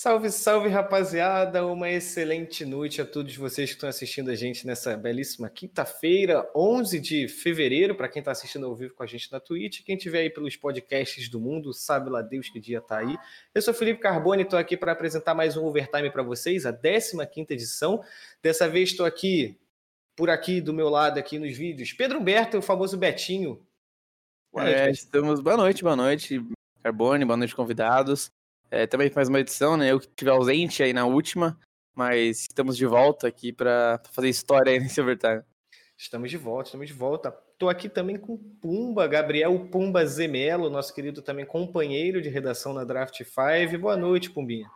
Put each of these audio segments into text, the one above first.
Salve, salve, rapaziada! Uma excelente noite a todos vocês que estão assistindo a gente nessa belíssima quinta-feira, 11 de fevereiro, para quem está assistindo ao vivo com a gente na Twitch. Quem estiver aí pelos podcasts do mundo, sabe lá Deus que dia tá aí. Eu sou Felipe Carbone, estou aqui para apresentar mais um Overtime para vocês, a 15 edição. Dessa vez estou aqui, por aqui, do meu lado, aqui nos vídeos. Pedro Humberto, o famoso Betinho. Boa noite, é, estamos... boa noite, boa noite, Carbone, boa noite, convidados. É, também mais uma edição, né? Eu que estive ausente aí na última, mas estamos de volta aqui para fazer história aí nesse overtime. Estamos de volta, estamos de volta. Estou aqui também com Pumba, Gabriel Pumba Zemelo, nosso querido também companheiro de redação na Draft 5. Boa noite, Pumbinha.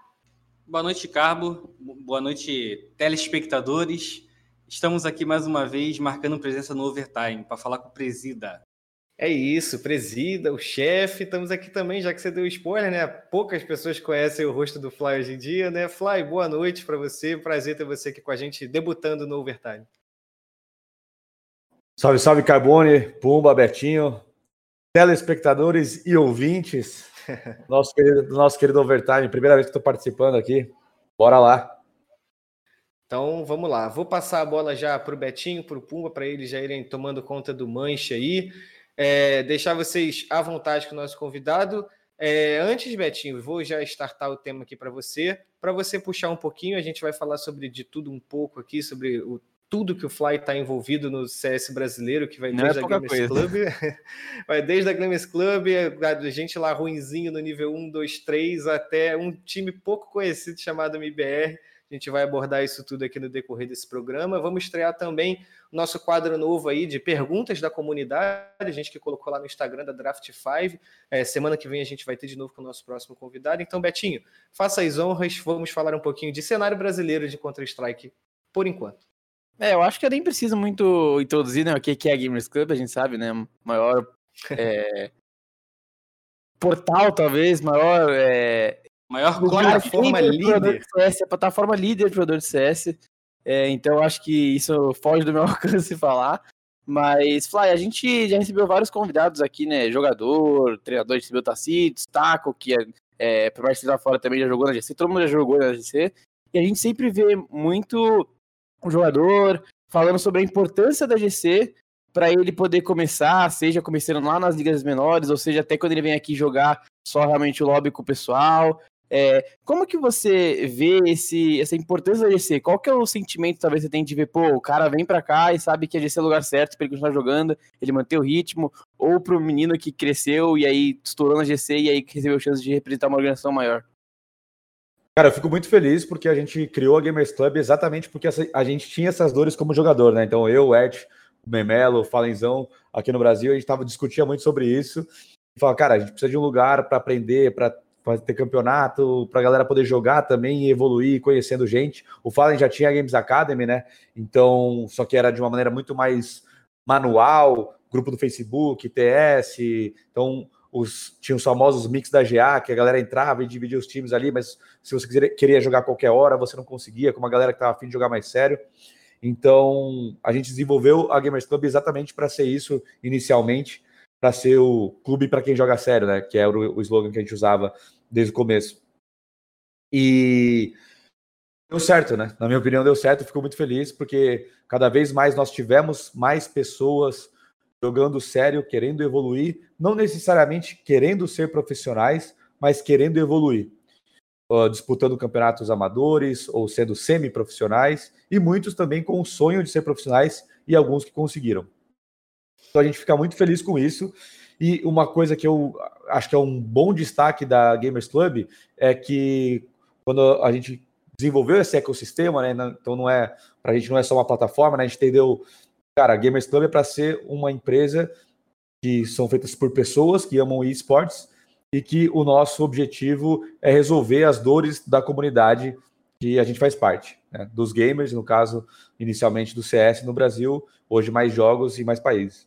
Boa noite, Carbo. Boa noite, telespectadores. Estamos aqui mais uma vez marcando presença no Overtime para falar com o Presida. É isso, presida, o chefe. Estamos aqui também, já que você deu spoiler, né? Poucas pessoas conhecem o rosto do Fly hoje em dia, né? Fly, boa noite para você. Prazer ter você aqui com a gente, debutando no Overtime. Salve, salve, Carbone, Pumba, Betinho, telespectadores e ouvintes. Nosso querido, nosso querido Overtime, primeira vez que estou participando aqui. Bora lá. Então vamos lá, vou passar a bola já para o Betinho, para o Pumba, para eles já irem tomando conta do manche aí é, deixar vocês à vontade com o nosso convidado. É, antes, Betinho, vou já startar o tema aqui para você. Para você puxar um pouquinho, a gente vai falar sobre de tudo um pouco aqui, sobre o, tudo que o Fly está envolvido no CS brasileiro, que vai é desde é a Gamers coisa. Club, vai desde a Gamers Club, a gente lá ruinzinho no nível 1, 2, 3, até um time pouco conhecido chamado MBR. A gente vai abordar isso tudo aqui no decorrer desse programa. Vamos estrear também o nosso quadro novo aí de perguntas da comunidade, a gente que colocou lá no Instagram da Draft 5. É, semana que vem a gente vai ter de novo com o nosso próximo convidado. Então, Betinho, faça as honras, vamos falar um pouquinho de cenário brasileiro de Counter-Strike por enquanto. É, eu acho que eu nem preciso muito introduzir né, o que é a Gamers Club, a gente sabe, né? Maior é, portal, talvez, maior é, Maior plataforma líder. De CS, a plataforma líder de jogador de CS. É, então acho que isso foge do meu alcance falar. Mas, Fly, a gente já recebeu vários convidados aqui, né? Jogador, treinador, recebeu Tacitos, Taco, que é, é por mais que lá fora também já jogou na GC, todo mundo já jogou na GC. E a gente sempre vê muito o jogador falando sobre a importância da GC para ele poder começar, seja começando lá nas ligas menores, ou seja, até quando ele vem aqui jogar só realmente o lobby com o pessoal. É, como que você vê esse, essa importância da GC? Qual que é o sentimento talvez você tem de ver, pô, o cara vem para cá e sabe que a GC é o lugar certo para ele continuar jogando, ele manter o ritmo, ou pro menino que cresceu e aí estourou na GC e aí recebeu a chance de representar uma organização maior? Cara, eu fico muito feliz porque a gente criou a Gamers Club exatamente porque a gente tinha essas dores como jogador, né? Então eu, o Ed, o Memelo, o Falenzão aqui no Brasil, a gente tava discutindo muito sobre isso. E falava, cara, a gente precisa de um lugar para aprender, para ter campeonato, para a galera poder jogar também e evoluir conhecendo gente. O Fallen já tinha a Games Academy, né? Então, só que era de uma maneira muito mais manual, grupo do Facebook, TS, então os, tinha os famosos mix da GA, que a galera entrava e dividia os times ali, mas se você quiser, queria jogar qualquer hora, você não conseguia, com uma galera que estava afim de jogar mais sério. Então, a gente desenvolveu a Gamers Club exatamente para ser isso inicialmente, para ser o clube para quem joga sério, né? Que o, o slogan que a gente usava desde o começo. E deu certo, né? Na minha opinião, deu certo. Fico muito feliz porque cada vez mais nós tivemos mais pessoas jogando sério, querendo evoluir, não necessariamente querendo ser profissionais, mas querendo evoluir. Uh, disputando campeonatos amadores ou sendo semi-profissionais, e muitos também com o sonho de ser profissionais e alguns que conseguiram. Então a gente fica muito feliz com isso. E uma coisa que eu acho que é um bom destaque da Gamers Club é que quando a gente desenvolveu esse ecossistema, né? Então não é para a gente não é só uma plataforma, né? A gente entendeu, cara, a Gamers Club é para ser uma empresa que são feitas por pessoas que amam esportes e que o nosso objetivo é resolver as dores da comunidade que a gente faz parte, né? dos gamers, no caso, inicialmente do CS no Brasil, hoje mais jogos e mais países.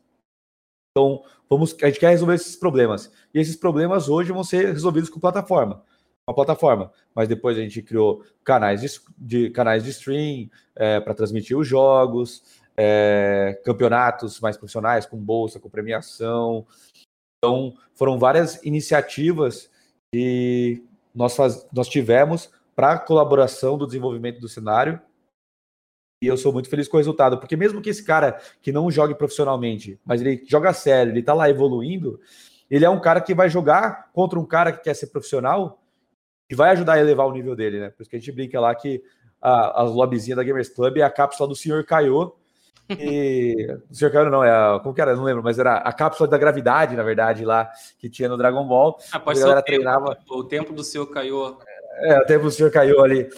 Então, vamos, a gente quer resolver esses problemas. E esses problemas hoje vão ser resolvidos com plataforma. Uma plataforma. Mas depois a gente criou canais de, de canais de stream é, para transmitir os jogos, é, campeonatos mais profissionais, com bolsa, com premiação. Então, foram várias iniciativas que nós, faz, nós tivemos para a colaboração do desenvolvimento do cenário. E eu sou muito feliz com o resultado, porque mesmo que esse cara que não jogue profissionalmente, mas ele joga sério, ele está lá evoluindo, ele é um cara que vai jogar contra um cara que quer ser profissional e vai ajudar a elevar o nível dele, né? Por isso que a gente brinca lá que a, as lobbyzinhas da Gamers Club é a cápsula do senhor Caio. E. o senhor Caio não, é a, como que era? Não lembro, mas era a cápsula da gravidade, na verdade, lá que tinha no Dragon Ball. Após a galera o tempo, treinava. O tempo do senhor Caio. É, o tempo do senhor Caio ali.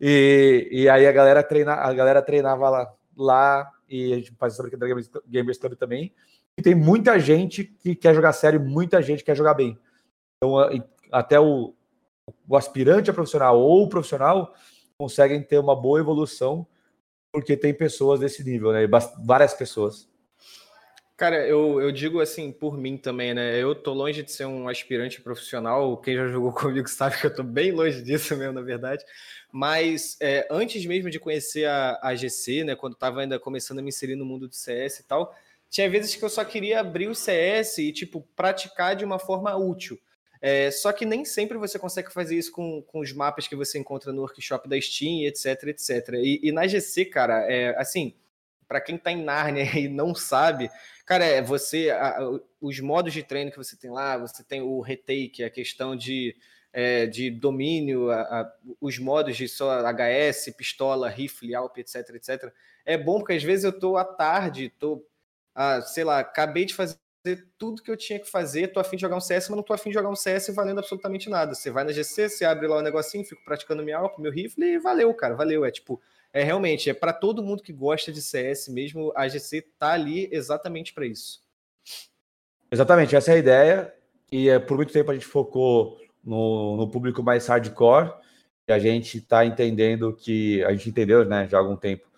E, e aí a galera, treina, a galera treinava lá, lá e a gente faz essa brincadeira Gamers Club também. E tem muita gente que quer jogar sério, muita gente quer jogar bem. Então, até o, o aspirante a profissional ou o profissional conseguem ter uma boa evolução porque tem pessoas desse nível, né? Várias pessoas. Cara, eu, eu digo assim por mim também, né? Eu tô longe de ser um aspirante profissional. Quem já jogou comigo sabe que eu tô bem longe disso mesmo, na verdade. Mas é, antes mesmo de conhecer a, a GC, né? Quando tava ainda começando a me inserir no mundo do CS e tal, tinha vezes que eu só queria abrir o CS e, tipo, praticar de uma forma útil. É, só que nem sempre você consegue fazer isso com, com os mapas que você encontra no workshop da Steam, etc, etc. E, e na GC, cara, é, assim, para quem tá em Narnia e não sabe, cara, é você, a, os modos de treino que você tem lá, você tem o retake, a questão de, é, de domínio, a, a, os modos de só HS, pistola, rifle, alp, etc, etc. É bom porque às vezes eu tô à tarde, tô, ah, sei lá, acabei de fazer tudo que eu tinha que fazer, tô afim de jogar um CS, mas não tô afim de jogar um CS valendo absolutamente nada. Você vai na GC, você abre lá o um negocinho, fico praticando minha alp, meu rifle e valeu, cara, valeu. É tipo, é realmente, é para todo mundo que gosta de CS mesmo, a GC tá ali exatamente para isso. Exatamente, essa é a ideia. E é, por muito tempo a gente focou no, no público mais hardcore, e a gente está entendendo que, a gente entendeu né, já há algum tempo,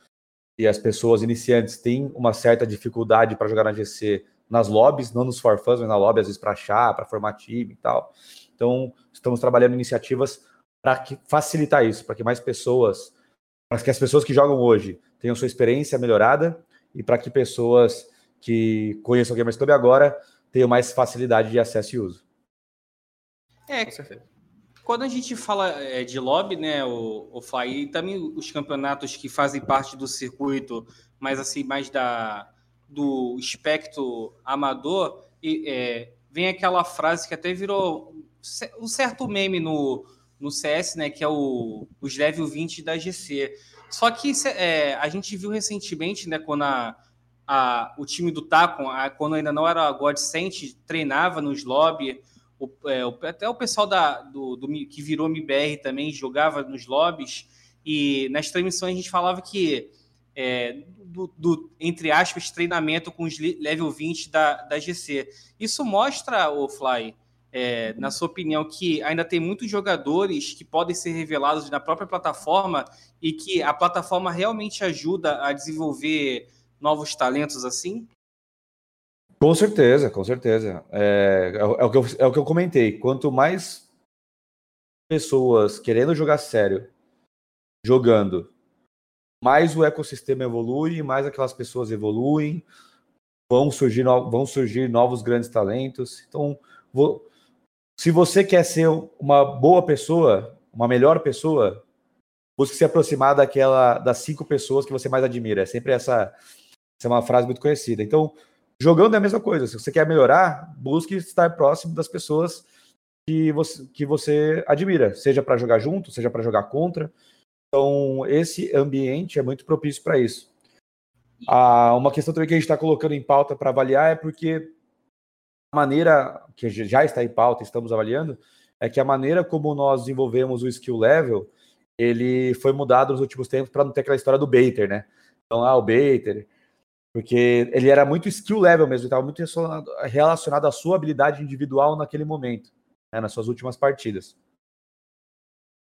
e as pessoas iniciantes têm uma certa dificuldade para jogar na GC nas lobbies, não nos for mas na lobby, às vezes para achar, para formar time e tal. Então, estamos trabalhando iniciativas para facilitar isso, para que mais pessoas, para que as pessoas que jogam hoje tenham sua experiência melhorada e para que pessoas que conheçam o Gamers Club agora tenham mais facilidade de acesso e uso. É, quando a gente fala é, de lobby, né, o, o Fly, e também os campeonatos que fazem parte do circuito, mas assim, mais da, do espectro amador, e, é, vem aquela frase que até virou um certo meme no, no CS, né? Que é o, os level 20 da GC. Só que é, a gente viu recentemente, né, quando a, a, o time do Tacon, a, quando ainda não era Godsent, treinava nos lobby, o, é, o, até o pessoal da, do, do, que virou MBR também jogava nos lobbies, e nas transmissões a gente falava que é, do, do, entre aspas, treinamento com os level 20 da, da GC. Isso mostra, o Fly, é, na sua opinião, que ainda tem muitos jogadores que podem ser revelados na própria plataforma e que a plataforma realmente ajuda a desenvolver novos talentos assim? Com certeza, com certeza. É, é, é, o que eu, é o que eu comentei. Quanto mais pessoas querendo jogar sério, jogando, mais o ecossistema evolui, mais aquelas pessoas evoluem, vão surgir, vão surgir novos grandes talentos. Então, vou, se você quer ser uma boa pessoa, uma melhor pessoa, busque se aproximar daquela das cinco pessoas que você mais admira. É sempre essa, essa é uma frase muito conhecida. Então, jogando é a mesma coisa. Se você quer melhorar, busque estar próximo das pessoas que você, que você admira, seja para jogar junto, seja para jogar contra. Então, esse ambiente é muito propício para isso. Ah, uma questão também que a gente está colocando em pauta para avaliar é porque a maneira que já está em pauta, estamos avaliando, é que a maneira como nós desenvolvemos o skill level, ele foi mudado nos últimos tempos para não ter aquela história do baiter, né? Então, ah, o baiter, porque ele era muito skill level mesmo, estava muito relacionado, à sua habilidade individual naquele momento, né, nas suas últimas partidas.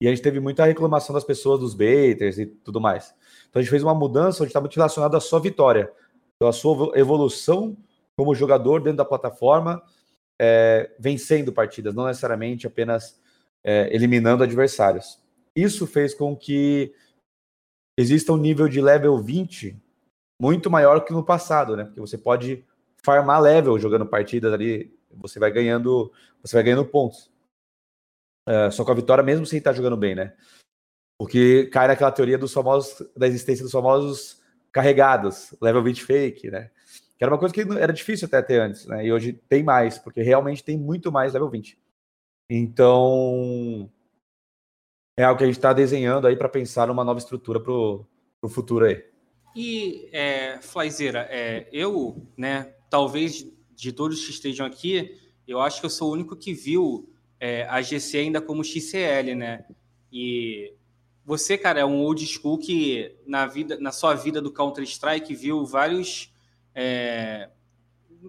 E a gente teve muita reclamação das pessoas, dos baiters e tudo mais. Então a gente fez uma mudança onde está muito relacionado à sua vitória. Então a sua evolução como jogador dentro da plataforma, é, vencendo partidas, não necessariamente apenas é, eliminando adversários. Isso fez com que exista um nível de level 20 muito maior que no passado, né? Porque você pode farmar level jogando partidas ali, você vai ganhando, você vai ganhando pontos. É, só com a vitória, mesmo sem estar jogando bem, né? Porque cai naquela teoria dos famosos, da existência dos famosos carregados, level 20 fake, né? Que era uma coisa que era difícil até ter antes, né? E hoje tem mais, porque realmente tem muito mais level 20. Então, é algo que a gente está desenhando aí para pensar numa nova estrutura para o futuro aí. E, é, Flyzeira, é, eu, né, talvez de todos que estejam aqui, eu acho que eu sou o único que viu é, a GC ainda como XCL, né? E você, cara, é um old school que na, vida, na sua vida do Counter-Strike viu vários, é,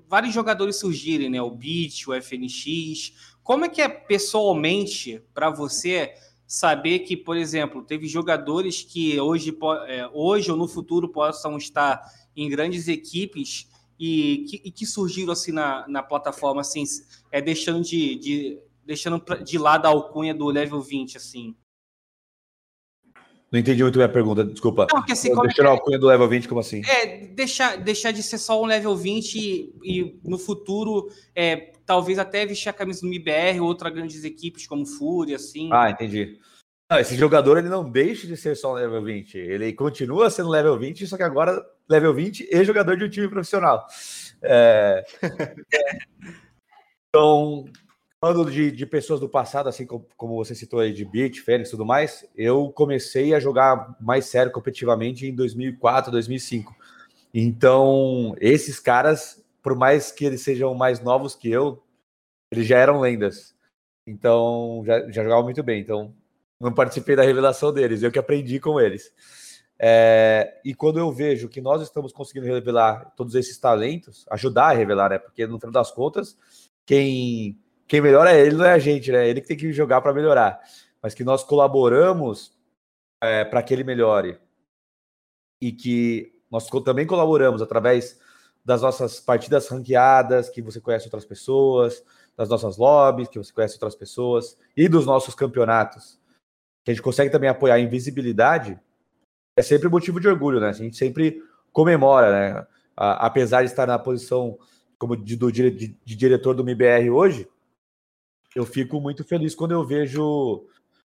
vários jogadores surgirem, né? O Beat, o FNX. Como é que é pessoalmente para você saber que, por exemplo, teve jogadores que hoje, é, hoje ou no futuro possam estar em grandes equipes e que, e que surgiram assim na, na plataforma, assim, é, deixando de, de, deixando de lado a alcunha do level 20, assim? Não entendi muito bem a pergunta, desculpa. Não, que assim, deixando é, a alcunha do level 20, como assim? É, deixar, deixar de ser só um level 20 e, e no futuro, é, talvez até vestir a camisa do MIBR ou outras grandes equipes como Fúria, assim. Ah, entendi. Não, esse jogador ele não deixa de ser só um level 20. Ele continua sendo level 20, só que agora level 20 e jogador de um time profissional. É... então, Falando de, de, pessoas do passado, assim como, como você citou aí, de Beat, Fênix e tudo mais, eu comecei a jogar mais sério competitivamente em 2004, 2005. Então, esses caras, por mais que eles sejam mais novos que eu, eles já eram lendas. Então, já, já jogavam muito bem. Então, não participei da revelação deles, eu que aprendi com eles. É, e quando eu vejo que nós estamos conseguindo revelar todos esses talentos, ajudar a revelar, né? Porque no final das contas, quem quem melhora é ele, não é a gente, né? Ele que tem que jogar para melhorar. Mas que nós colaboramos é, para que ele melhore. E que nós também colaboramos através das nossas partidas ranqueadas, que você conhece outras pessoas, das nossas lobbies, que você conhece outras pessoas, e dos nossos campeonatos, que a gente consegue também apoiar em visibilidade, é sempre motivo de orgulho, né? A gente sempre comemora, né? apesar de estar na posição como de, do, de, de diretor do MBR hoje, eu fico muito feliz quando eu vejo,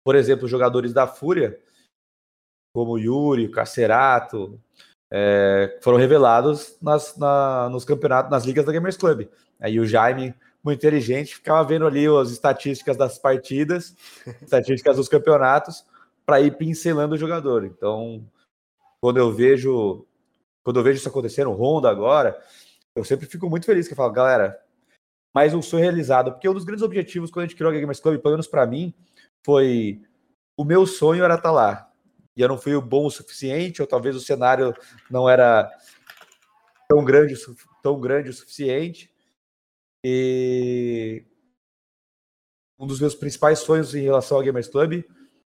por exemplo, jogadores da Fúria, como Yuri, Cacerato, é, foram revelados nas, na, nos campeonatos, nas ligas da Gamers Club. Aí o Jaime, muito inteligente, ficava vendo ali as estatísticas das partidas, estatísticas dos campeonatos, para ir pincelando o jogador. Então, quando eu vejo, quando eu vejo isso acontecendo, o Honda agora, eu sempre fico muito feliz que eu falo, galera, mais um sonho realizado. Porque um dos grandes objetivos quando a gente criou a Gamers Club, pelo menos para mim, foi o meu sonho era estar tá lá. E eu não fui bom o suficiente, ou talvez o cenário não era tão grande, tão grande o suficiente. E um dos meus principais sonhos em relação ao Gamers Club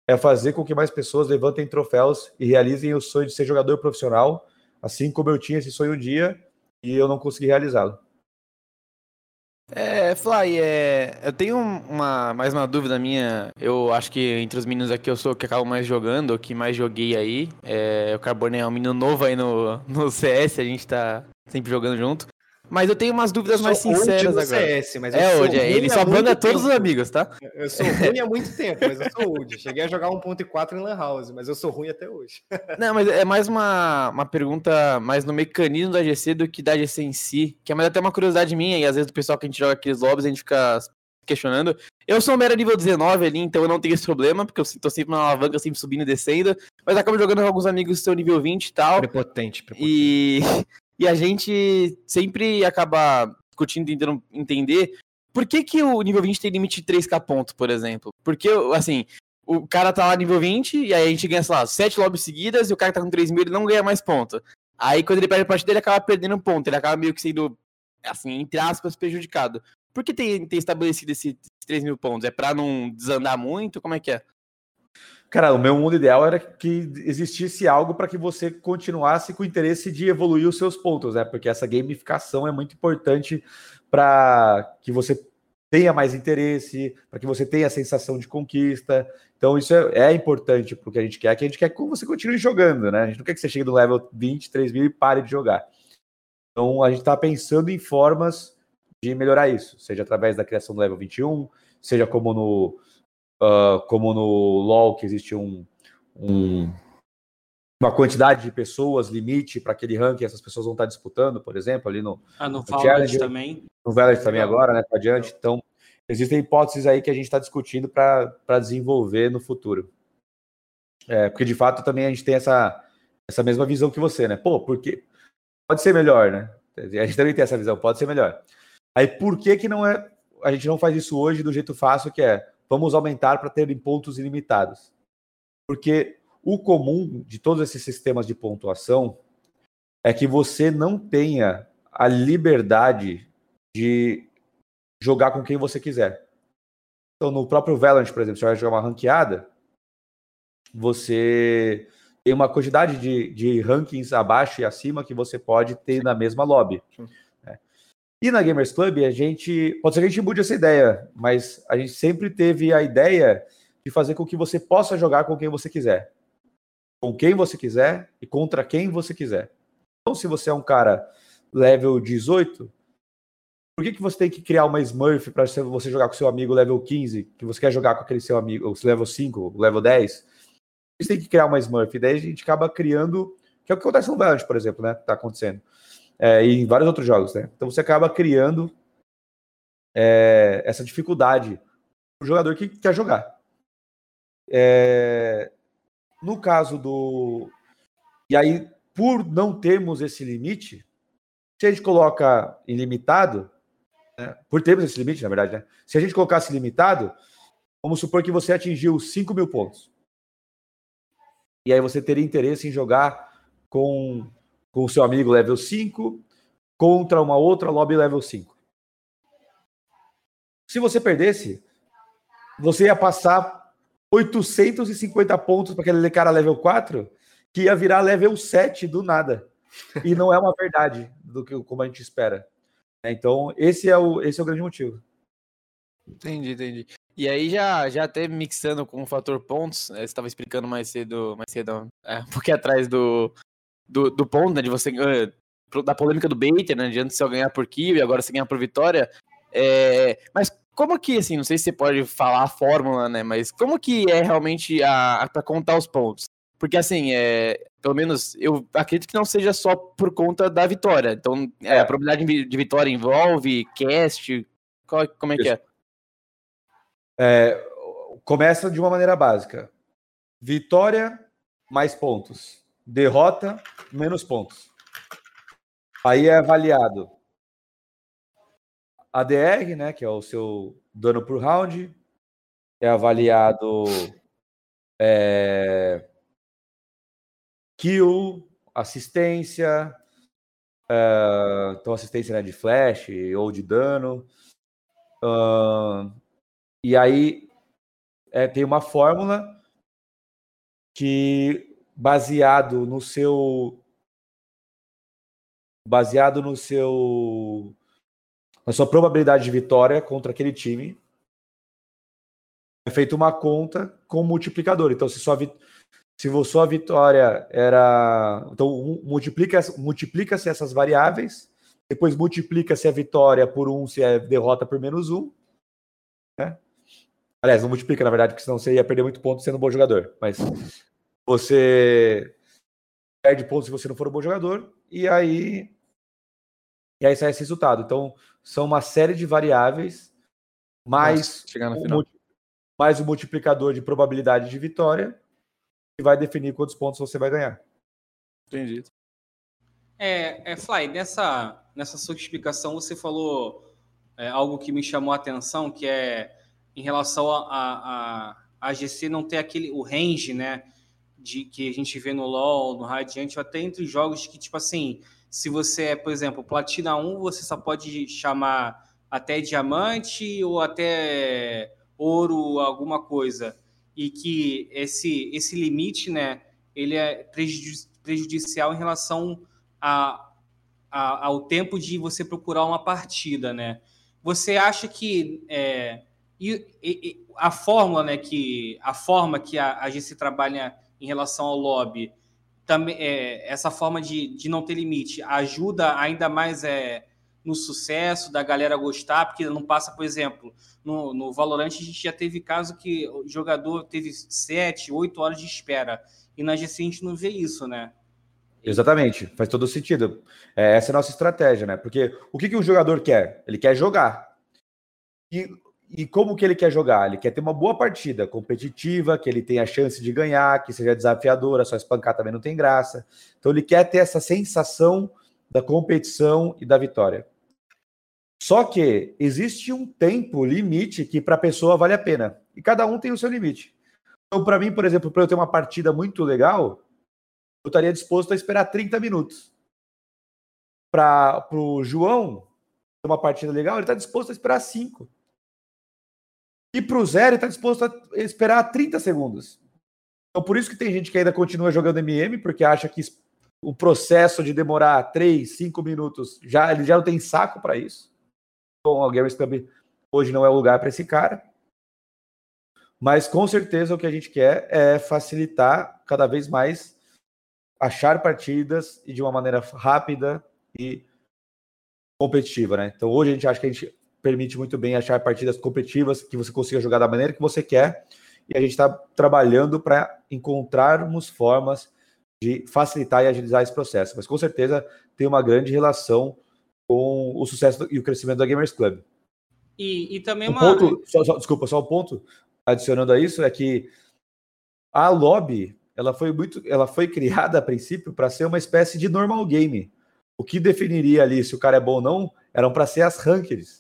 é fazer com que mais pessoas levantem troféus e realizem o sonho de ser jogador profissional, assim como eu tinha esse sonho um dia e eu não consegui realizá-lo. É, Fly, é, eu tenho uma, mais uma dúvida minha. Eu acho que entre os meninos aqui eu sou o que acabo mais jogando, o que mais joguei aí. É, o Carbone é um menino novo aí no, no CS, a gente tá sempre jogando junto. Mas eu tenho umas dúvidas mais sinceras agora. CS, mas é hoje, é. ele só banda todos os amigos, tá? Eu sou ruim há muito tempo, mas eu sou old. Cheguei a jogar 1.4 em Lan House, mas eu sou ruim até hoje. Não, mas é mais uma, uma pergunta mais no mecanismo da GC do que da GC em si, que é mais até uma curiosidade minha, e às vezes do pessoal que a gente joga aqueles lobbies, a gente fica questionando. Eu sou um mero nível 19 ali, então eu não tenho esse problema, porque eu tô sempre na alavanca, sempre subindo e descendo, mas acabo jogando com alguns amigos que são nível 20 e tal. Prepotente, prepotente. E e a gente sempre acaba discutindo, tentando entender por que, que o nível 20 tem limite de 3k pontos, por exemplo. Porque, assim, o cara tá lá nível 20 e aí a gente ganha, sei lá, 7 lobbies seguidas e o cara tá com 3 mil ele não ganha mais ponto. Aí quando ele perde a partida ele acaba perdendo ponto, ele acaba meio que sendo, assim, entre aspas, prejudicado. Por que tem, tem estabelecido esses 3 mil pontos? É pra não desandar muito? Como é que é? Cara, o meu mundo ideal era que existisse algo para que você continuasse com o interesse de evoluir os seus pontos, né? Porque essa gamificação é muito importante para que você tenha mais interesse, para que você tenha a sensação de conquista. Então, isso é, é importante para o que a gente quer, que a gente quer que você continue jogando, né? A gente não quer que você chegue no level 20, 3 mil e pare de jogar. Então, a gente está pensando em formas de melhorar isso, seja através da criação do level 21, seja como no, uh, como no LoL, que existe um, um, uma quantidade de pessoas, limite para aquele ranking, essas pessoas vão estar disputando, por exemplo, ali no, ah, no, no Valorant também. No Valorant também agora, né? Para adiante. Então, existem hipóteses aí que a gente está discutindo para desenvolver no futuro. É, porque de fato também a gente tem essa, essa mesma visão que você, né? Pô, porque pode ser melhor, né? A gente também tem essa visão, pode ser melhor. Aí por que que não é a gente não faz isso hoje do jeito fácil que é vamos aumentar para ter pontos ilimitados? Porque o comum de todos esses sistemas de pontuação é que você não tenha a liberdade de jogar com quem você quiser. Então, no próprio Valorant, por exemplo, você vai jogar uma ranqueada, você tem uma quantidade de, de rankings abaixo e acima que você pode ter na mesma lobby. Né? E na Gamers Club, a gente. Pode ser que a gente mude essa ideia, mas a gente sempre teve a ideia de fazer com que você possa jogar com quem você quiser com quem você quiser e contra quem você quiser. Então, se você é um cara level 18, por que, que você tem que criar uma Smurf para você jogar com seu amigo level 15, que você quer jogar com aquele seu amigo, level 5, level 10? Você tem que criar uma Smurf, e daí a gente acaba criando, que é o que acontece no Valorant, por exemplo, né? Tá acontecendo. É, e em vários outros jogos, né? Então você acaba criando é, essa dificuldade o jogador que quer jogar. É, no caso do. E aí, por não termos esse limite, se a gente coloca ilimitado, né, por termos esse limite, na verdade, né, se a gente colocasse limitado, vamos supor que você atingiu 5 mil pontos. E aí você teria interesse em jogar com, com o seu amigo level 5 contra uma outra lobby level 5. Se você perdesse, você ia passar 850 pontos para aquele cara level 4, que ia virar level 7 do nada. E não é uma verdade do que como a gente espera. É, então, esse é o, esse é o grande motivo. Entendi, entendi. E aí, já, já até mixando com o fator pontos, né, você estava explicando mais cedo, mais cedo é, um pouquinho atrás do, do, do ponto, né, de você uh, da polêmica do Baiter, né, de antes você ganhar por kill e agora você ganhar por vitória. É, mas como que, assim, não sei se você pode falar a fórmula, né? Mas como que é realmente a, a para contar os pontos? Porque, assim, é, pelo menos eu acredito que não seja só por conta da vitória. Então, é, a probabilidade de vitória envolve cast. Qual, como é Isso. que é? é? Começa de uma maneira básica: vitória mais pontos, derrota menos pontos. Aí é avaliado ADR, né, que é o seu dano por round, é avaliado é, kill, assistência, é, então assistência né, de flash ou de dano. Uh, e aí é, tem uma fórmula que baseado no seu baseado no seu a sua probabilidade de vitória contra aquele time é feita uma conta com multiplicador. Então, se sua, se sua vitória era. Então, multiplica-se multiplica essas variáveis, depois multiplica-se a vitória por um, se é derrota por menos um. Né? Aliás, não multiplica, na verdade, porque senão você ia perder muito ponto sendo um bom jogador. Mas você perde pontos se você não for um bom jogador, e aí. E aí sai esse resultado. Então, são uma série de variáveis, mais, Nossa, o, mais o multiplicador de probabilidade de vitória, que vai definir quantos pontos você vai ganhar. Entendi. É, é Fly, nessa, nessa sua explicação você falou é, algo que me chamou a atenção, que é em relação a, a, a, a GC não ter aquele o range, né? De, que a gente vê no LoL, no Radiant, até entre jogos que, tipo assim, se você é, por exemplo, platina 1, você só pode chamar até diamante ou até ouro, alguma coisa. e que esse, esse limite, né, ele é prejudicial em relação a, a, ao tempo de você procurar uma partida, né? Você acha que é, e, e, a fórmula, né, que a forma que a, a GC trabalha em relação ao lobby, também é, essa forma de, de não ter limite ajuda ainda mais é, no sucesso da galera gostar, porque não passa, por exemplo, no, no Valorant a gente já teve caso que o jogador teve sete, oito horas de espera. E na GC a gente não vê isso, né? Exatamente, faz todo sentido. É, essa é a nossa estratégia, né? Porque o que, que um jogador quer? Ele quer jogar. E, e como que ele quer jogar? Ele quer ter uma boa partida competitiva, que ele tenha a chance de ganhar, que seja desafiadora, só espancar também não tem graça. Então ele quer ter essa sensação da competição e da vitória. Só que existe um tempo limite que para a pessoa vale a pena. E cada um tem o seu limite. Então, para mim, por exemplo, para eu ter uma partida muito legal, eu estaria disposto a esperar 30 minutos. Para o João ter uma partida legal, ele está disposto a esperar 5. E para o ele está disposto a esperar 30 segundos. Então, por isso que tem gente que ainda continua jogando MM, porque acha que o processo de demorar 3, 5 minutos, já, ele já não tem saco para isso. Bom, o Gamers Club hoje não é o lugar para esse cara. Mas com certeza o que a gente quer é facilitar cada vez mais achar partidas e de uma maneira rápida e competitiva, né? Então hoje a gente acha que a gente permite muito bem achar partidas competitivas que você consiga jogar da maneira que você quer e a gente está trabalhando para encontrarmos formas de facilitar e agilizar esse processo. Mas com certeza tem uma grande relação com o sucesso e o crescimento da Gamers Club. E, e também um uma. Ponto, só, só, desculpa, só um ponto adicionando a isso é que a lobby ela foi muito, ela foi criada a princípio para ser uma espécie de normal game. O que definiria ali se o cara é bom ou não eram para ser as rankings.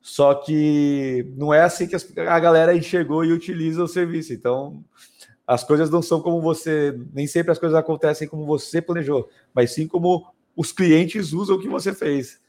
Só que não é assim que a galera enxergou e utiliza o serviço. Então, as coisas não são como você, nem sempre as coisas acontecem como você planejou, mas sim como os clientes usam o que você fez.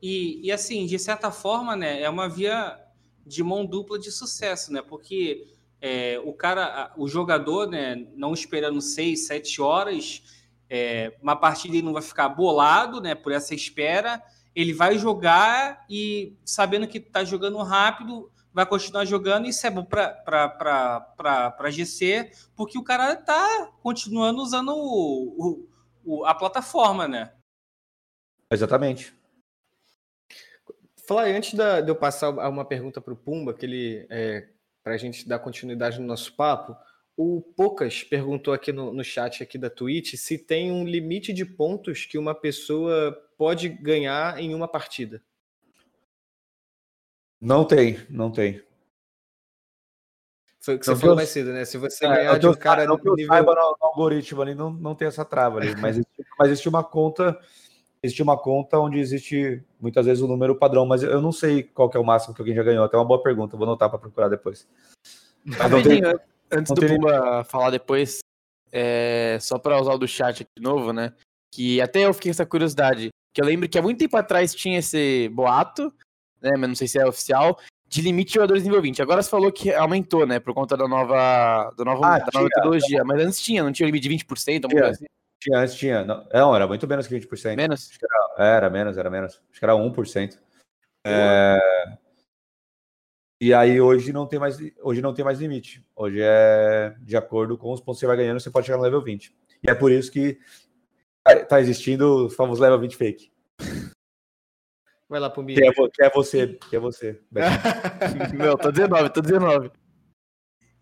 E, e assim, de certa forma, né, é uma via de mão dupla de sucesso, né? Porque é, o cara, o jogador, né, não esperando seis, sete horas, é, uma partida ele não vai ficar bolado, né, por essa espera. Ele vai jogar e sabendo que está jogando rápido, vai continuar jogando e isso é bom para GC, porque o cara está continuando usando o, o o, a plataforma, né? Exatamente. Fly, antes da, de eu passar uma pergunta para o Pumba, que ele é, para a gente dar continuidade no nosso papo, o Poucas perguntou aqui no, no chat aqui da Twitch se tem um limite de pontos que uma pessoa pode ganhar em uma partida. Não tem, não tem. Foi o que você não falou mais cedo, né? Se você é, ganhar de um cara não nível... saiba no, no, algoritmo ali, não, não tem essa trava ali. Mas, mas existe uma conta, existe uma conta onde existe muitas vezes o um número padrão, mas eu não sei qual é o máximo que alguém já ganhou. Até uma boa pergunta, vou anotar para procurar depois. Tem, antes do Pumba falar depois, é, só para usar o do chat aqui de novo, né? Que até eu fiquei com essa curiosidade. Que eu lembro que há muito tempo atrás tinha esse boato, né? Mas não sei se é oficial, de limite de jogadores nível 20. Agora você falou que aumentou, né? Por conta da nova, do novo, ah, da nova metodologia. Mas antes tinha, não tinha limite de 20%? Tinha, assim? tinha, antes tinha. Não, não, era muito menos que 20%. Menos? Era, era, menos, era menos. Acho que era 1%. É... E aí hoje não tem mais hoje não tem mais limite. Hoje é de acordo com os pontos que você vai ganhando, você pode chegar no level 20. E é por isso que tá existindo os famosos level 20 fake. Vai lá, Pumbi. Que é, que é você, que é você. Meu, tô 19, tô 19.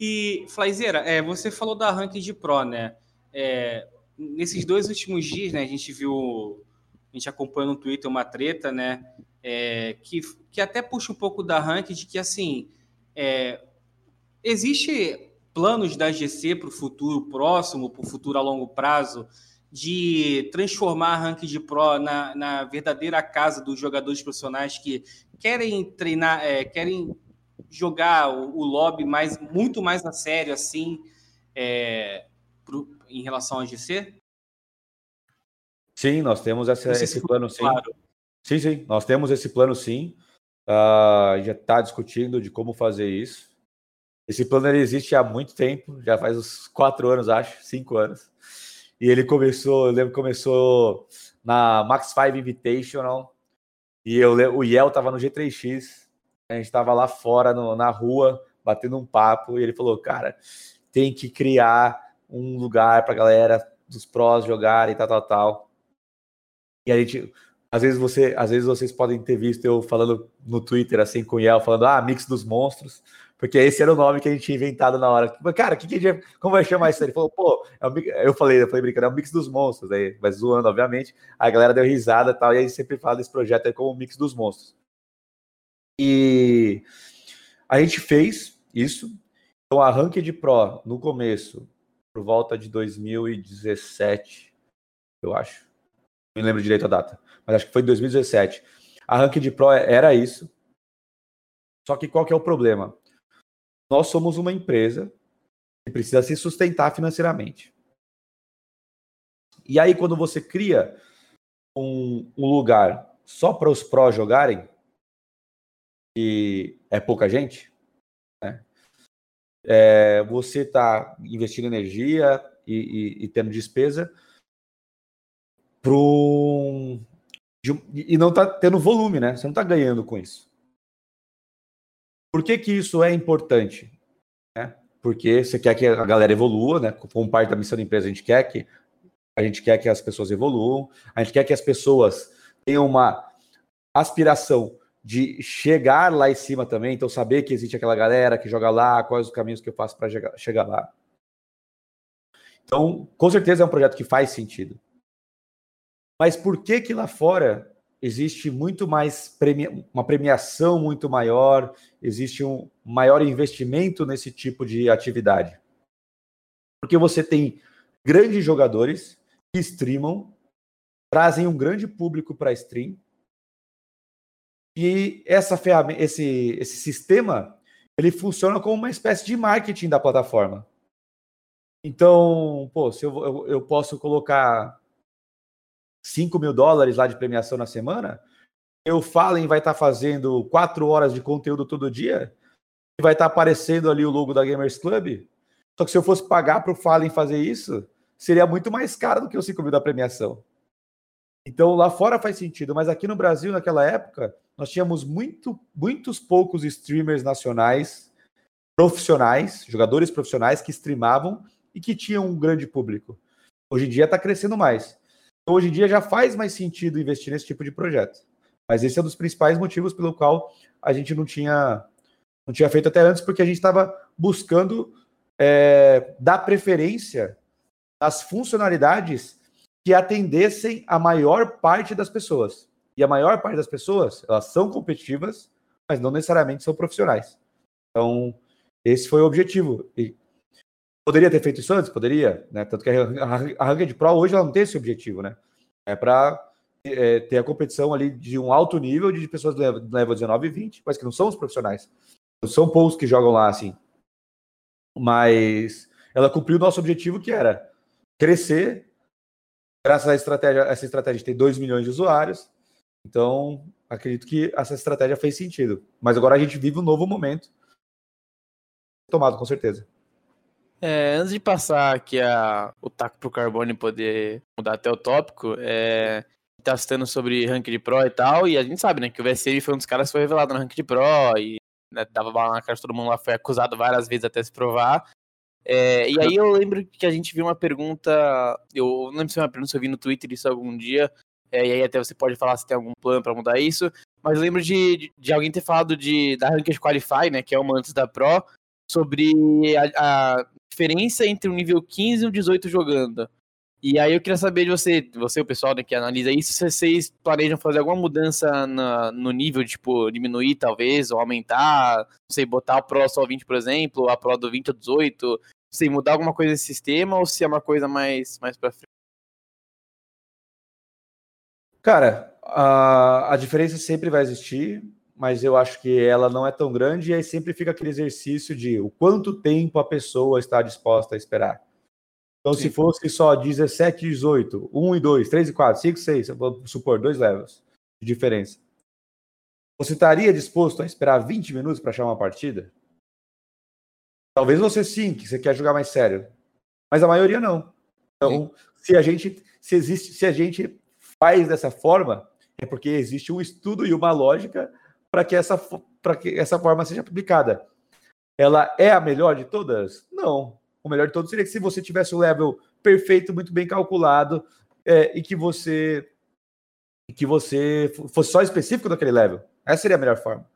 E, Flaizeira, é, você falou da ranking de Pro, né? É, nesses dois últimos dias, né, a gente viu, a gente acompanhou no Twitter uma treta, né? É, que, que até puxa um pouco da ranking de que, assim, é, existe planos da GC para o futuro próximo, para o futuro a longo prazo, de transformar a Rank de Pro na, na verdadeira casa dos jogadores profissionais que querem treinar, é, querem jogar o, o, lobby mais, muito mais a sério, assim, é, pro, em relação ao GC? Sim, nós temos essa, esse plano, sim. Claro. Sim, sim, nós temos esse plano, sim. Uh, já está discutindo de como fazer isso. Esse plano ele existe há muito tempo, já faz uns quatro anos, acho, cinco anos. E ele começou, eu lembro começou na Max 5 Invitational. E eu, o Yel tava no G3X. A gente tava lá fora no, na rua, batendo um papo. E ele falou: Cara, tem que criar um lugar pra galera dos prós jogarem e tal, tal, tal. E a gente, às vezes você, às vezes vocês podem ter visto eu falando no Twitter assim com o Yel, falando: Ah, Mix dos Monstros porque esse era o nome que a gente tinha inventado na hora. Cara, que que gente, como vai chamar isso? Ele falou, pô, é um, eu falei, eu falei brincando, é o mix dos monstros, aí, mas zoando, obviamente. A galera deu risada e tal, e a gente sempre fala desse projeto aí como o mix dos monstros. E a gente fez isso. Então, a Ranked Pro, no começo, por volta de 2017, eu acho. Não lembro direito a data, mas acho que foi 2017. A Ranked Pro era isso. Só que qual que é o problema? Nós somos uma empresa que precisa se sustentar financeiramente. E aí, quando você cria um, um lugar só para os prós jogarem, e é pouca gente, né? É, você está investindo energia e, e, e tendo despesa pro, de, e não está tendo volume, né? Você não está ganhando com isso. Por que, que isso é importante? É, porque você quer que a galera evolua, né? Como parte da missão da empresa, a gente quer que a gente quer que as pessoas evoluam, a gente quer que as pessoas tenham uma aspiração de chegar lá em cima também, então saber que existe aquela galera que joga lá, quais os caminhos que eu faço para chegar lá. Então, com certeza é um projeto que faz sentido. Mas por que que lá fora existe muito mais premia uma premiação muito maior, existe um maior investimento nesse tipo de atividade. Porque você tem grandes jogadores que streamam, trazem um grande público para stream. E essa ferramenta, esse, esse sistema, ele funciona como uma espécie de marketing da plataforma. Então, pô, se eu, eu, eu posso colocar 5 mil dólares lá de premiação na semana, o Fallen vai estar tá fazendo quatro horas de conteúdo todo dia e vai estar tá aparecendo ali o logo da Gamers Club. Só que se eu fosse pagar para o Fallen fazer isso, seria muito mais caro do que os 5 mil da premiação. Então lá fora faz sentido, mas aqui no Brasil, naquela época, nós tínhamos muito, muitos poucos streamers nacionais, profissionais, jogadores profissionais que streamavam e que tinham um grande público. Hoje em dia está crescendo mais hoje em dia já faz mais sentido investir nesse tipo de projeto. Mas esse é um dos principais motivos pelo qual a gente não tinha, não tinha feito até antes, porque a gente estava buscando é, dar preferência às funcionalidades que atendessem a maior parte das pessoas. E a maior parte das pessoas, elas são competitivas, mas não necessariamente são profissionais. Então, esse foi o objetivo. E Poderia ter feito isso antes? Poderia, né? Tanto que a Ranked Pro hoje ela não tem esse objetivo, né? É para é, ter a competição ali de um alto nível de pessoas do level 19 e 20, mas que não são os profissionais. São poucos que jogam lá assim. Mas ela cumpriu o nosso objetivo que era crescer. Graças à estratégia, essa estratégia tem 2 milhões de usuários. Então, acredito que essa estratégia fez sentido. Mas agora a gente vive um novo momento. Tomado, com certeza. É, antes de passar aqui a, o taco pro Carbone poder mudar até o tópico, é, tá citando sobre Ranked Pro e tal, e a gente sabe, né, que o VSM foi um dos caras que foi revelado no Ranked Pro, e né, dava bala na cara de todo mundo lá, foi acusado várias vezes até se provar. É, e aí eu lembro que a gente viu uma pergunta, eu não lembro se foi uma pergunta, se eu vi no Twitter isso algum dia, é, e aí até você pode falar se tem algum plano para mudar isso, mas eu lembro de, de, de, alguém ter falado de, da Ranked Qualify, né, que é uma antes da Pro, sobre a, a diferença entre o nível 15 e o 18 jogando. E aí eu queria saber de você, você o pessoal né, que analisa isso, se vocês planejam fazer alguma mudança na, no nível, tipo, diminuir talvez, ou aumentar, não sei, botar o Pro só 20, por exemplo, a Pro do 20 ou 18, não sei, mudar alguma coisa nesse sistema, ou se é uma coisa mais, mais pra frente? Cara, a, a diferença sempre vai existir mas eu acho que ela não é tão grande, e aí sempre fica aquele exercício de o quanto tempo a pessoa está disposta a esperar. Então, Sim. se fosse só 17 18, 1 e 2, 3 e 4, 5 e 6, eu vou supor dois levels de diferença. Você estaria disposto a esperar 20 minutos para achar uma partida? Talvez você sim, que você quer jogar mais sério. Mas a maioria não. Então, se a gente se existe, se a gente faz dessa forma, é porque existe um estudo e uma lógica para que essa que essa forma seja publicada. Ela é a melhor de todas? Não. O melhor de todos seria que se você tivesse o level perfeito, muito bem calculado, é, e que você que você fosse só específico daquele level. Essa seria a melhor forma.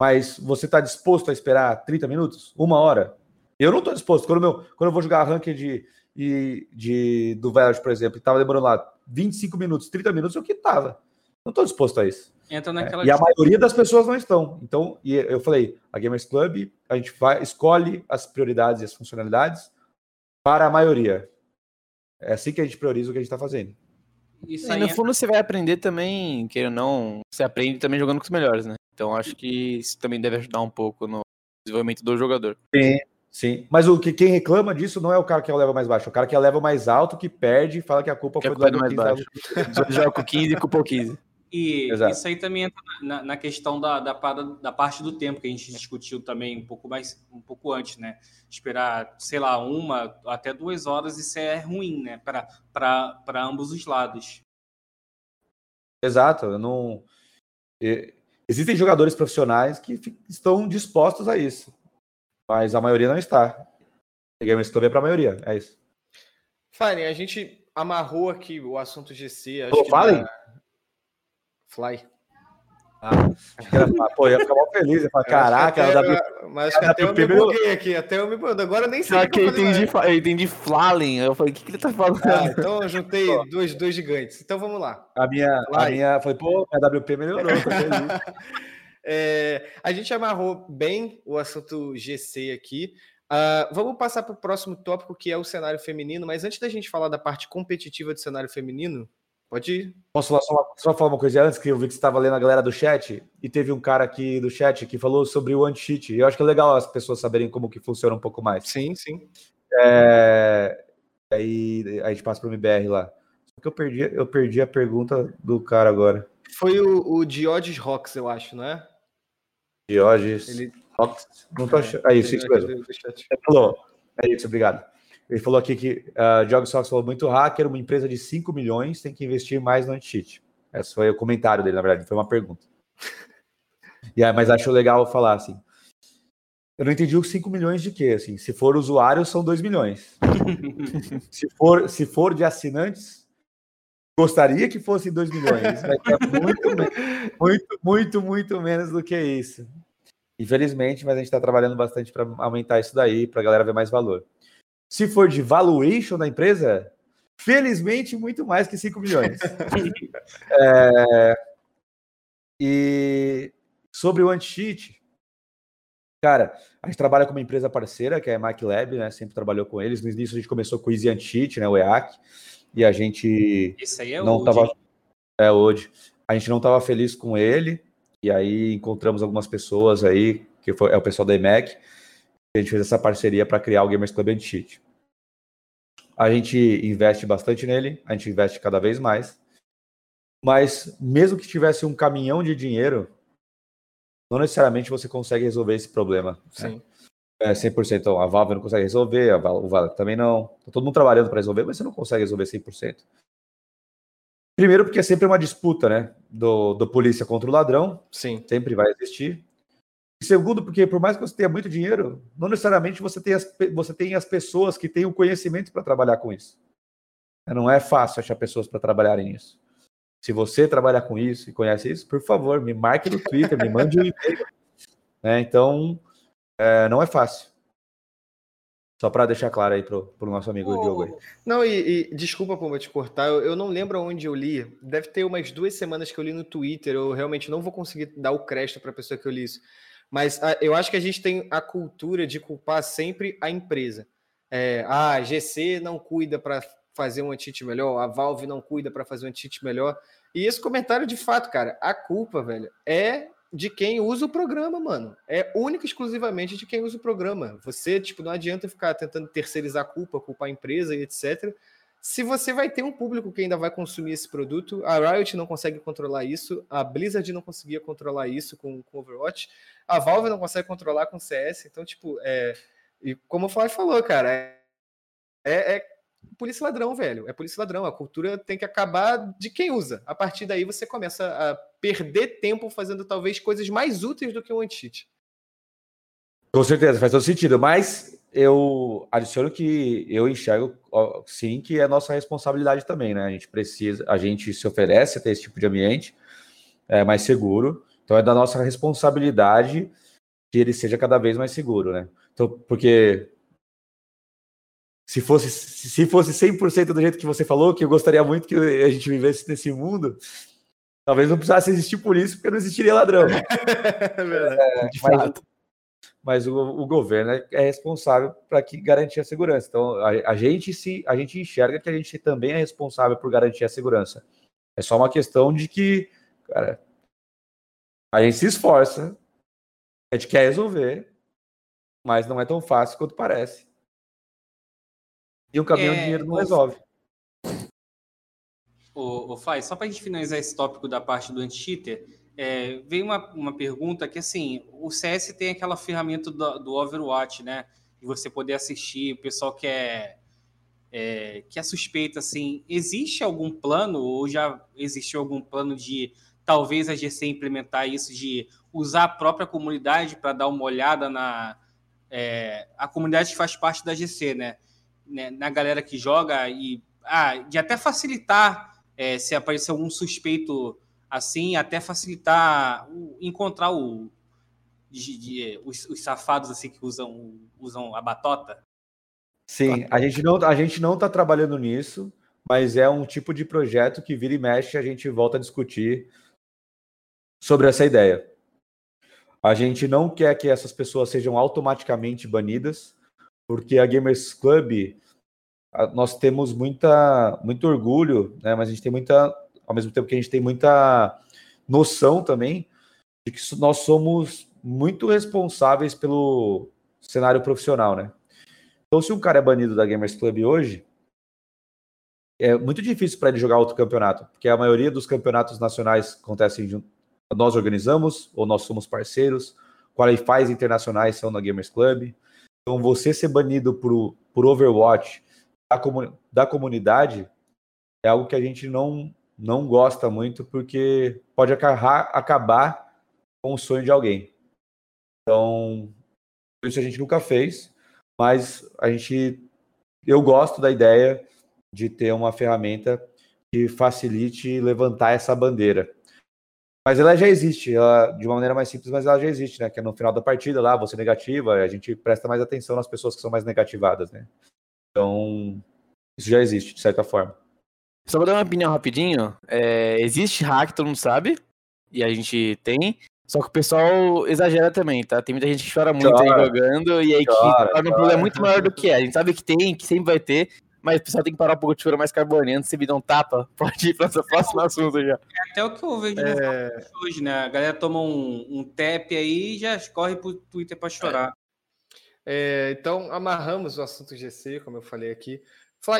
Mas você está disposto a esperar 30 minutos? Uma hora? Eu não estou disposto. Quando, meu, quando eu vou jogar ranking de, de, de, do Velas, por exemplo, e estava demorando lá 25 minutos, 30 minutos, eu que estava. Não estou disposto a isso. Entra naquela é, e a maioria das pessoas não estão. Então, e eu falei, a Gamers Club, a gente vai, escolhe as prioridades e as funcionalidades para a maioria. É assim que a gente prioriza o que a gente está fazendo. Isso e no fundo você vai aprender também, queira ou não, você aprende também jogando com os melhores, né? Então acho que isso também deve ajudar um pouco no desenvolvimento do jogador. Sim, sim. Mas o que quem reclama disso não é o cara que é o level mais baixo, é o cara que é o level mais alto que perde e fala que a culpa que foi do level mais baixo. Joga com 15 e culpa 15. E Exato. isso aí também entra na, na questão da, da, da, parte do tempo que a gente discutiu também um pouco mais um pouco antes, né? Esperar, sei lá, uma até duas horas, isso é ruim, né? Para ambos os lados. Exato, eu não. Existem jogadores profissionais que estão dispostos a isso, mas a maioria não está. Gamers Club é para a maioria, é isso. Fine, a gente amarrou aqui o assunto GC. Acho Pô, falem. Da... Fly. Ah, pô, ia ficar mal feliz. Eu falar, caraca, até, w... mas acho que até eu me buguei aqui, até eu me Agora nem sei. Ah, que eu entendi, eu entendi Flalen. Eu falei, o que, que ele tá falando? Ah, então eu juntei dois, dois gigantes. Então vamos lá. A minha, a minha foi, pô, a WP melhorou. é, a gente amarrou bem o assunto GC aqui. Uh, vamos passar para o próximo tópico, que é o cenário feminino. Mas antes da gente falar da parte competitiva do cenário feminino, Pode ir. Posso só, só falar uma coisa antes, que eu vi que você estava lendo a galera do chat, e teve um cara aqui do chat que falou sobre o anti-cheat. E eu acho que é legal as pessoas saberem como que funciona um pouco mais. Sim, sim. É... Aí a gente passa para o MBR lá. Só que eu perdi, eu perdi a pergunta do cara agora. Foi o, o Diodes Rocks, eu acho, não é? Diodes Ele... Rocks? Não tô é, achando. É isso, isso mesmo. Ele falou. É isso, obrigado. Ele falou aqui que uh, Jogos Sox falou muito hacker, uma empresa de 5 milhões tem que investir mais no anti-cheat. Esse foi o comentário dele, na verdade, foi uma pergunta. e aí, mas acho legal falar assim. Eu não entendi os 5 milhões de quê? Assim, se for usuários, são 2 milhões. se, for, se for de assinantes, gostaria que fosse 2 milhões, mas é muito, muito, muito, muito menos do que isso. Infelizmente, mas a gente está trabalhando bastante para aumentar isso daí, para a galera ver mais valor. Se for de valuation da empresa, felizmente muito mais que 5 milhões. é, e sobre o anti-cheat, cara, a gente trabalha com uma empresa parceira, que é a MacLab, né? Sempre trabalhou com eles. No início a gente começou com o Easy Anti-Cheat, né? O EAC. E a gente Esse aí é não estava é hoje. A gente não estava feliz com ele. E aí encontramos algumas pessoas aí, que foi, é o pessoal da EMAC, a gente fez essa parceria para criar o Gamers Club Anti-Cheat. A gente investe bastante nele, a gente investe cada vez mais. Mas mesmo que tivesse um caminhão de dinheiro, não necessariamente você consegue resolver esse problema. Né? Sim. Né? É 100%. A Valve não consegue resolver, a Valve também não. Tá todo mundo trabalhando para resolver, mas você não consegue resolver 100%. Primeiro porque é sempre uma disputa, né? Do, do polícia contra o ladrão. Sim. Sempre vai existir. E segundo, porque por mais que você tenha muito dinheiro, não necessariamente você tem as, você tem as pessoas que têm o conhecimento para trabalhar com isso. Não é fácil achar pessoas para trabalharem nisso. Se você trabalha com isso e conhece isso, por favor, me marque no Twitter, me mande um e-mail. É, então, é, não é fácil. Só para deixar claro aí pro, pro nosso amigo oh, Diogo aí. Não, e, e desculpa por te cortar, eu, eu, não lembro onde eu li. Deve ter umas duas semanas que eu li no Twitter. Eu realmente não vou conseguir dar o crédito para a pessoa que eu li isso. Mas a, ah, eu acho que a gente tem a cultura de culpar sempre a empresa. É, ah, a GC não cuida para fazer um anti melhor, a Valve não cuida para fazer um anti melhor. E esse comentário, de fato, cara, a culpa, velho, é de quem usa o programa, mano. É única e exclusivamente de quem usa o programa. Você, tipo, não adianta ficar tentando terceirizar a culpa, culpar a empresa e etc se você vai ter um público que ainda vai consumir esse produto, a Riot não consegue controlar isso, a Blizzard não conseguia controlar isso com, com Overwatch, a Valve não consegue controlar com CS, então, tipo, é, E como o Flávio falou, cara, é, é, é polícia ladrão, velho. É polícia ladrão. A cultura tem que acabar de quem usa. A partir daí você começa a perder tempo fazendo talvez coisas mais úteis do que um anti-cheat. Com certeza, faz todo sentido. Mas eu adiciono que eu enxergo, sim, que é nossa responsabilidade também, né? A gente precisa, a gente se oferece a ter esse tipo de ambiente é, mais seguro. Então é da nossa responsabilidade que ele seja cada vez mais seguro, né? Então, porque se fosse se fosse 100% do jeito que você falou, que eu gostaria muito que a gente vivesse nesse mundo, talvez não precisasse existir polícia, porque não existiria ladrão. é, de mas, fato. Mas o, o governo é, é responsável para que garantir a segurança. Então, a, a, gente se a gente enxerga que a gente também é responsável por garantir a segurança. É só uma questão de que, cara, a gente se esforça, a gente quer resolver, mas não é tão fácil quanto parece. E um caminhão é, de dinheiro não resolve. O, o Fai, só para a gente finalizar esse tópico da parte do anti-cheater, é, veio uma, uma pergunta que, assim, o CS tem aquela ferramenta do, do Overwatch, né? De você poder assistir, o pessoal que é, é, que é suspeito, assim, existe algum plano, ou já existiu algum plano de talvez a GC implementar isso, de usar a própria comunidade para dar uma olhada na... É, a comunidade que faz parte da GC, né? né, na galera que joga e ah, de até facilitar é, se aparecer algum suspeito assim, até facilitar o, encontrar o, de, de, os, os, safados assim que usam, usam a batota. Sim, a gente não a gente não está trabalhando nisso, mas é um tipo de projeto que vira e mexe a gente volta a discutir sobre essa ideia. A gente não quer que essas pessoas sejam automaticamente banidas, porque a Gamers Club nós temos muita, muito orgulho, né? Mas a gente tem muita, ao mesmo tempo que a gente tem muita noção também de que nós somos muito responsáveis pelo cenário profissional, né? Então, se um cara é banido da Gamers Club hoje, é muito difícil para ele jogar outro campeonato, porque a maioria dos campeonatos nacionais acontecem nós organizamos ou nós somos parceiros, qualifies internacionais são na Gamers Club. Então, você ser banido por, por Overwatch da, da comunidade é algo que a gente não, não gosta muito, porque pode acabar, acabar com o sonho de alguém. Então, isso a gente nunca fez, mas a gente. Eu gosto da ideia de ter uma ferramenta que facilite levantar essa bandeira. Mas ela já existe, ela, de uma maneira mais simples, mas ela já existe, né? Que é no final da partida lá, você negativa, a gente presta mais atenção nas pessoas que são mais negativadas, né? Então, isso já existe, de certa forma. Só vou dar uma opinião rapidinho. É, existe hack, todo mundo sabe, e a gente tem. Só que o pessoal exagera também, tá? Tem muita gente que chora muito chora. aí jogando, e aí chora, que torna um problema muito maior do que é. A gente sabe que tem, que sempre vai ter, mas o pessoal tem que parar um pouco de chorar mais carbonento. Se me dá um tapa, pode ir para o próximo assunto já. É até o que eu vejo é... hoje, né? A galera toma um, um tap aí e já corre pro Twitter para chorar. É, então, amarramos o assunto GC, como eu falei aqui.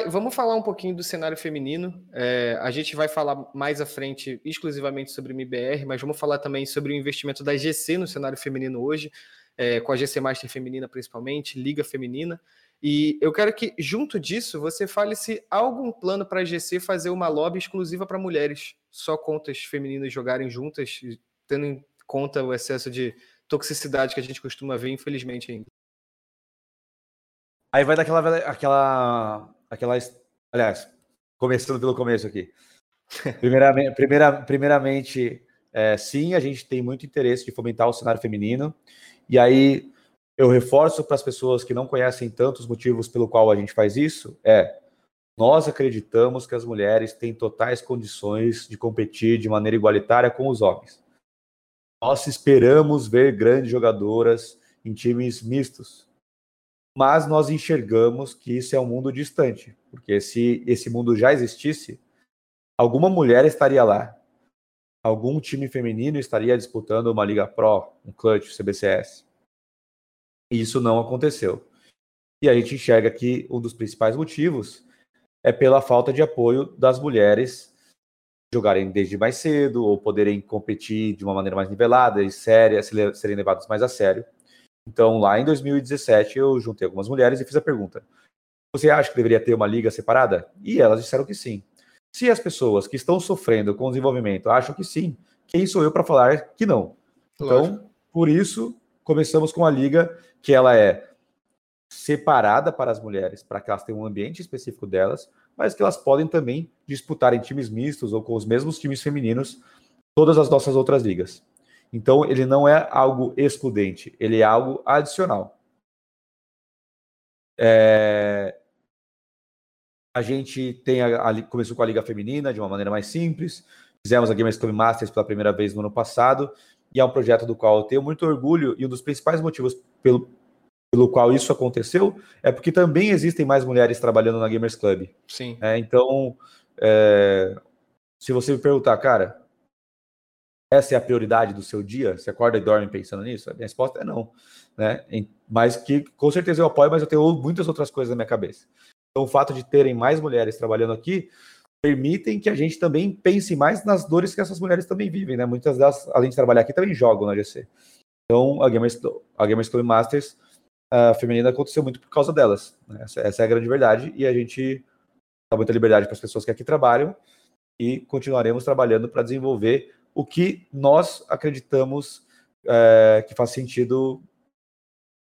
Vamos falar um pouquinho do cenário feminino. É, a gente vai falar mais à frente exclusivamente sobre o MBR, mas vamos falar também sobre o investimento da GC no cenário feminino hoje, é, com a GC Master Feminina principalmente, Liga Feminina. E eu quero que, junto disso, você fale se há algum plano para a GC fazer uma lobby exclusiva para mulheres, só contas femininas jogarem juntas, tendo em conta o excesso de toxicidade que a gente costuma ver, infelizmente ainda. Aí vai daquela aquela aquela. Aliás, começando pelo começo aqui. Primeiramente, primeira, primeiramente é, sim, a gente tem muito interesse de fomentar o cenário feminino. E aí eu reforço para as pessoas que não conhecem tantos motivos pelo qual a gente faz isso, é nós acreditamos que as mulheres têm totais condições de competir de maneira igualitária com os homens. Nós esperamos ver grandes jogadoras em times mistos, mas nós enxergamos que isso é um mundo distante, porque se esse mundo já existisse, alguma mulher estaria lá, algum time feminino estaria disputando uma Liga Pro, um Clutch, CBCS. Isso não aconteceu. E a gente enxerga que um dos principais motivos é pela falta de apoio das mulheres jogarem desde mais cedo ou poderem competir de uma maneira mais nivelada e séria, serem levadas mais a sério. Então, lá em 2017, eu juntei algumas mulheres e fiz a pergunta: Você acha que deveria ter uma liga separada? E elas disseram que sim. Se as pessoas que estão sofrendo com o desenvolvimento acham que sim, quem sou eu para falar que não? Então, Lógico. por isso, começamos com a liga que ela é separada para as mulheres, para que elas tenham um ambiente específico delas, mas que elas podem também disputar em times mistos ou com os mesmos times femininos todas as nossas outras ligas. Então, ele não é algo excludente, ele é algo adicional. É... A gente tem a, a, começou com a Liga Feminina de uma maneira mais simples, fizemos a Gamers Club Masters pela primeira vez no ano passado, e é um projeto do qual eu tenho muito orgulho, e um dos principais motivos pelo, pelo qual isso aconteceu é porque também existem mais mulheres trabalhando na Gamers Club. Sim. É, então, é, se você me perguntar, cara, essa é a prioridade do seu dia? Você acorda e dorme pensando nisso? A minha resposta é não. Né? Mas que com certeza eu apoio, mas eu tenho muitas outras coisas na minha cabeça. Então, o fato de terem mais mulheres trabalhando aqui permitem que a gente também pense mais nas dores que essas mulheres também vivem, né? Muitas delas, além de trabalhar aqui, também jogam na GC. Então, a Gamers, a Gamers Club Masters uh, feminina aconteceu muito por causa delas. Né? Essa, essa, é a grande verdade e a gente dá muita liberdade para as pessoas que aqui trabalham e continuaremos trabalhando para desenvolver o que nós acreditamos é, que faz sentido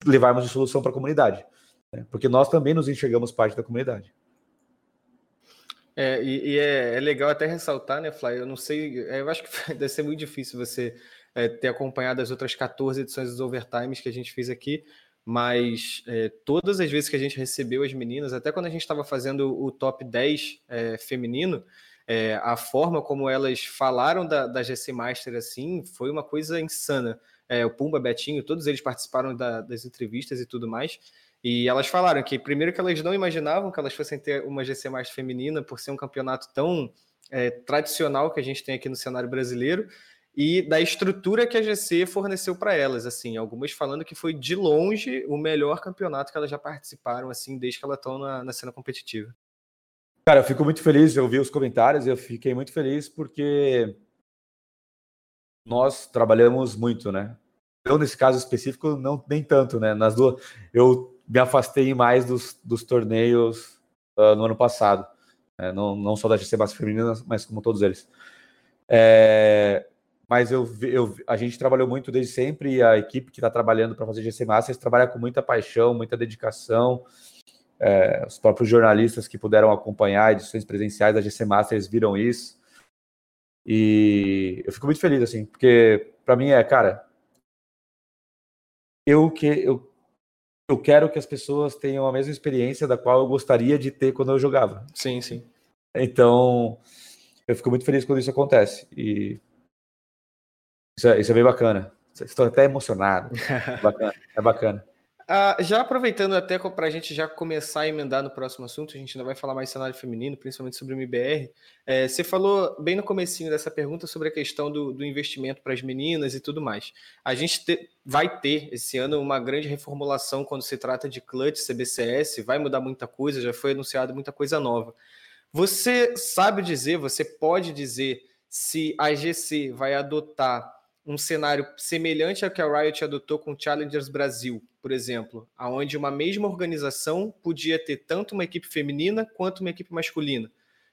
levarmos de solução para a comunidade. Né? Porque nós também nos enxergamos parte da comunidade. É, e, e é, é, legal até ressaltar, né, Fly? Eu não sei, é, eu acho que deve ser muito difícil você é, ter acompanhado as outras 14 edições dos overtimes que a gente fez aqui, mas é, todas as vezes que a gente recebeu as meninas, até quando a gente estava fazendo o top 10 é, feminino, a forma como elas falaram da, da GC Master assim foi uma coisa insana. O Pumba, Betinho, todos eles participaram da, das entrevistas e tudo mais. E elas falaram que, primeiro, que elas não imaginavam que elas fossem ter uma GC Master feminina por ser um campeonato tão é, tradicional que a gente tem aqui no cenário brasileiro e da estrutura que a GC forneceu para elas, assim, algumas falando que foi de longe o melhor campeonato que elas já participaram, assim, desde que elas estão na, na cena competitiva. Cara, eu fico muito feliz, eu vi os comentários, eu fiquei muito feliz porque nós trabalhamos muito, né? Eu, nesse caso específico, não nem tanto, né? Nas duas, eu me afastei mais dos, dos torneios uh, no ano passado, né? não, não só da GC Base Feminina, mas como todos eles. É, mas eu, eu, a gente trabalhou muito desde sempre e a equipe que está trabalhando para fazer GC Masters trabalha com muita paixão, muita dedicação. É, os próprios jornalistas que puderam acompanhar edições presenciais da GC Masters viram isso. E eu fico muito feliz, assim, porque para mim é, cara, eu que eu, eu quero que as pessoas tenham a mesma experiência da qual eu gostaria de ter quando eu jogava. Sim, sim. Então, eu fico muito feliz quando isso acontece. E isso é, isso é bem bacana. Estou até emocionado. É bacana. É bacana. Ah, já aproveitando até para a gente já começar a emendar no próximo assunto, a gente ainda vai falar mais cenário feminino, principalmente sobre o MBR. É, você falou bem no comecinho dessa pergunta sobre a questão do, do investimento para as meninas e tudo mais. A gente te, vai ter esse ano uma grande reformulação quando se trata de clutch, CBCS, vai mudar muita coisa, já foi anunciado muita coisa nova. Você sabe dizer, você pode dizer se a GC vai adotar um cenário semelhante ao que a Riot adotou com o Challengers Brasil, por exemplo, aonde uma mesma organização podia ter tanto uma equipe feminina quanto uma equipe masculina.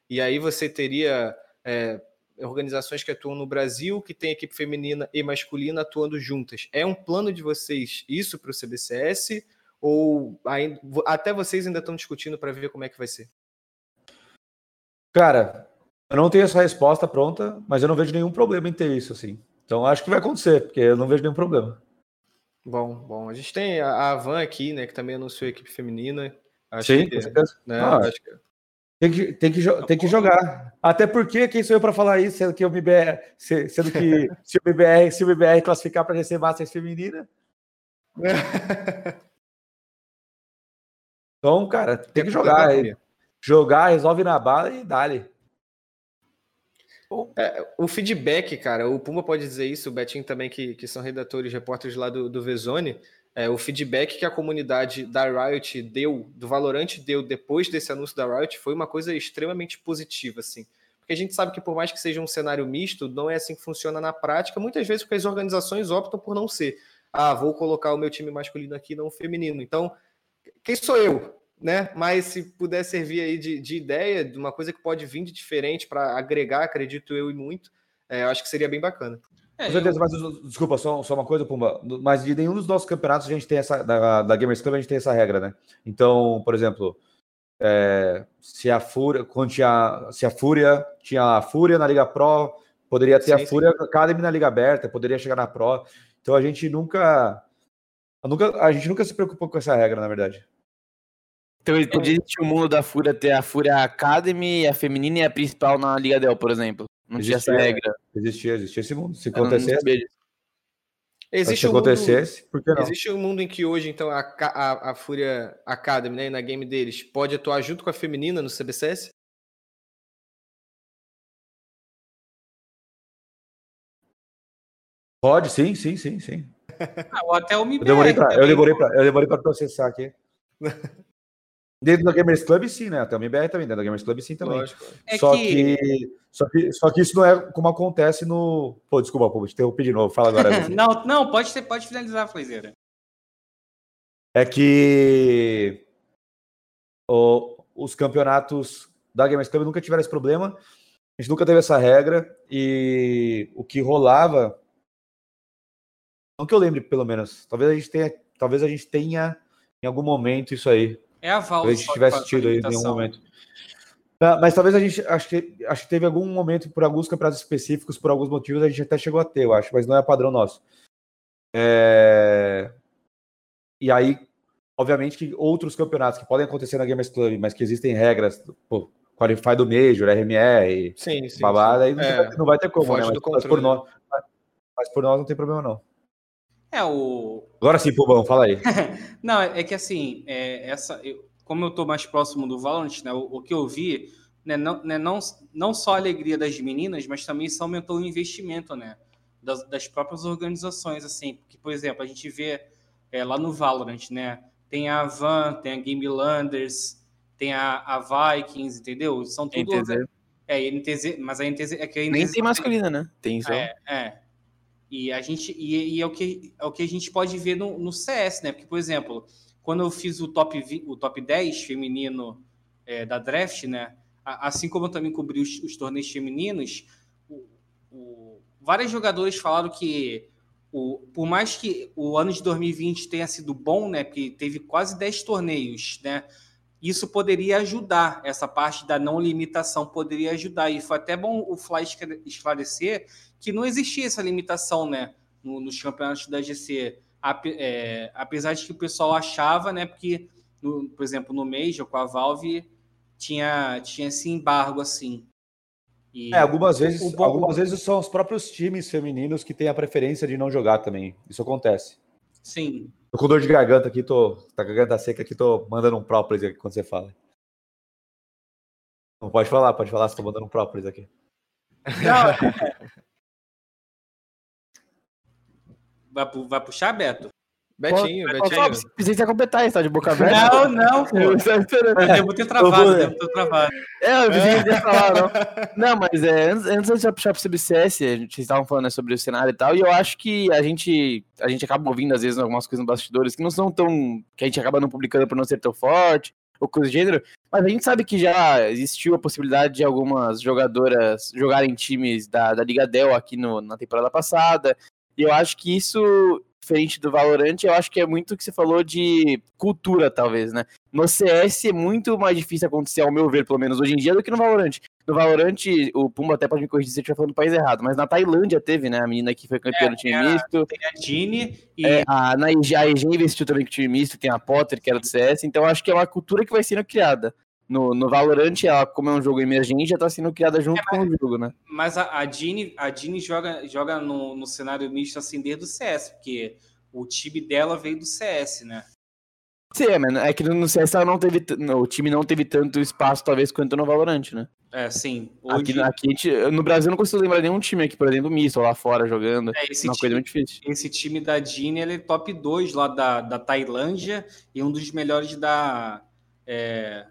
E aí você teria é, organizações que atuam no Brasil, que tem equipe feminina e masculina atuando juntas. É um plano de vocês isso para o CBCS? Ou ainda, até vocês ainda estão discutindo para ver como é que vai ser? Cara, eu não tenho essa resposta pronta, mas eu não vejo nenhum problema em ter isso, assim. Então acho que vai acontecer, porque eu não vejo nenhum problema. Bom, bom. A gente tem a Van aqui, né, que também anunciou a equipe feminina. Acho Sim, que. Né, ah, acho que... Tem que, tem, que, tem que jogar. Até porque quem sou eu para falar isso, sendo que o MBR, sendo que se o MBR, se o MBR classificar para GC Masters feminina. então, cara, tem que jogar. Jogar, resolve na bala e dá-lhe. É, o feedback, cara, o Puma pode dizer isso, o Betinho também, que, que são redatores, repórteres lá do, do Vezone, é, o feedback que a comunidade da Riot deu, do Valorant deu depois desse anúncio da Riot foi uma coisa extremamente positiva, assim. Porque a gente sabe que por mais que seja um cenário misto, não é assim que funciona na prática, muitas vezes porque as organizações optam por não ser. ah, vou colocar o meu time masculino aqui, não o feminino. Então, quem sou eu? Né? Mas se puder servir aí de, de ideia, de uma coisa que pode vir de diferente para agregar, acredito eu e muito, é, eu acho que seria bem bacana. É, Com certeza, eu... mas desculpa, só, só uma coisa, Pumba. Mas de nenhum dos nossos campeonatos a gente tem essa. Da, da Gamers Club a gente tem essa regra, né? Então, por exemplo, é, se a Fúria, quando tinha, se a Fúria tinha a Fúria na Liga Pro, poderia ter sim, a Fúria sim. Academy na Liga Aberta, poderia chegar na Pro. Então a gente nunca, nunca, a gente nunca se preocupou com essa regra, na verdade. Então ele podia existir o mundo da Fúria ter a Fúria Academy, a feminina e a principal na Liga Del, por exemplo. Não existia, tinha essa regra. Existia, existia esse mundo. Se acontecesse. Existe um acontecesse, mundo, porque não? Existe um mundo em que hoje, então, a, a, a Fúria Academy, né, na game deles, pode atuar junto com a feminina no CBCS? Pode, sim, sim, sim, sim. Ah, ou até o MBR. Eu demorei para eu demorei pra, eu demorei para processar aqui. Dentro da Gamers Club, sim, né? Até o MBR também, dentro da Gamers Club, sim, também. Lógico. É só, que... que... só, que, só que isso não é como acontece no. Pô, desculpa, pô, te interrompi de novo. Fala agora. não, não, pode, ser, pode finalizar, Flazeira. É que o, os campeonatos da Gamers Club nunca tiveram esse problema. A gente nunca teve essa regra. E o que rolava. Não que eu lembre, pelo menos. Talvez a gente tenha, talvez a gente tenha em algum momento isso aí. É a Valve. a gente tivesse tido aí em nenhum momento. Ah, mas talvez a gente acho que, acho que teve algum momento, por alguns campeonatos específicos, por alguns motivos, a gente até chegou a ter, eu acho, mas não é padrão nosso. É... E aí, obviamente, que outros campeonatos que podem acontecer na Gamers Club, mas que existem regras, pô, Qualify do Major, RMR, sim, sim, babada, sim. aí é, não vai ter como, né? Mas, mas, por nós, mas por nós não tem problema, não. É, o. Agora sim, Pubão, fala aí. não, é que assim, é, essa, eu, como eu tô mais próximo do Valorant, né, o, o que eu vi, né, não, né, não, não só a alegria das meninas, mas também isso aumentou o investimento, né? Das, das próprias organizações, assim. Porque, por exemplo, a gente vê é, lá no Valorant, né? Tem a Van, tem a Game Landers, tem a, a Vikings, entendeu? São tudo. NTZ. É, NTZ, mas a NTZ é que a NTZ Nem tem masculina, né? Tem só. É, é. E a gente e, e, é, o que, é o que a gente pode ver no, no CS, né? Porque, por exemplo, quando eu fiz o top, o top 10 feminino é, da draft, né? Assim como eu também cobri os, os torneios femininos, o, o, vários jogadores falaram que o, por mais que o ano de 2020 tenha sido bom, né? Porque teve quase 10 torneios, né? Isso poderia ajudar, essa parte da não limitação poderia ajudar. E foi até bom o Fly esclarecer que não existia essa limitação, né? nos campeonatos da GC. É, apesar de que o pessoal achava, né? Porque, no, por exemplo, no Major com a Valve tinha, tinha esse embargo assim. E é, algumas vezes, algumas vezes são os próprios times femininos que têm a preferência de não jogar também. Isso acontece. Sim. Tô com dor de garganta aqui, tô. Tá com a garganta seca aqui, tô mandando um própolis aqui quando você fala. Não pode falar, pode falar, se tô mandando um própolis aqui. Não. vai, vai puxar, Beto? Betinho, Pô, Betinho. Precisa completar isso, tá de boca aberta. Não, não, pô. Eu devo ter travado, devo ter travado. É, eu pensei que ia falar, não. Não, mas é, antes, antes de puxar pro CBCS, a gente estavam falando né, sobre o cenário e tal, e eu acho que a gente, a gente acaba ouvindo, às vezes, algumas coisas nos bastidores que não são tão. que a gente acaba não publicando por não ser tão forte, ou coisa do gênero, mas a gente sabe que já existiu a possibilidade de algumas jogadoras jogarem times da, da Liga Dell aqui no, na temporada passada, e eu acho que isso diferente do Valorant, eu acho que é muito o que você falou de cultura, talvez, né? No CS é muito mais difícil acontecer, ao meu ver, pelo menos hoje em dia, do que no Valorant. No Valorant, o Pumba até pode me corrigir se eu estiver falando do país errado, mas na Tailândia teve, né? A menina que foi campeã é, do time a, misto. Tem a Gini e. É, a, na, a EG investiu também com o time misto, tem a Potter, que era do CS, então acho que é uma cultura que vai sendo criada no, no Valorant, ela, como é um jogo emergente, já está sendo criada junto é, mas, com o jogo, né? Mas a, a Dini, a Dini joga, joga no, no cenário misto assim desde o CS, porque o time dela veio do CS, né? Sim, é, mano. É que no CS ela não teve. O time não teve tanto espaço, talvez, quanto no Valorant, né? É, sim. Hoje... Aqui, aqui no Brasil eu não consigo lembrar nenhum time aqui, por exemplo, misto, lá fora jogando. É, esse uma time, coisa muito difícil. Esse time da Dini, ele é top 2 lá da, da Tailândia e um dos melhores da. É,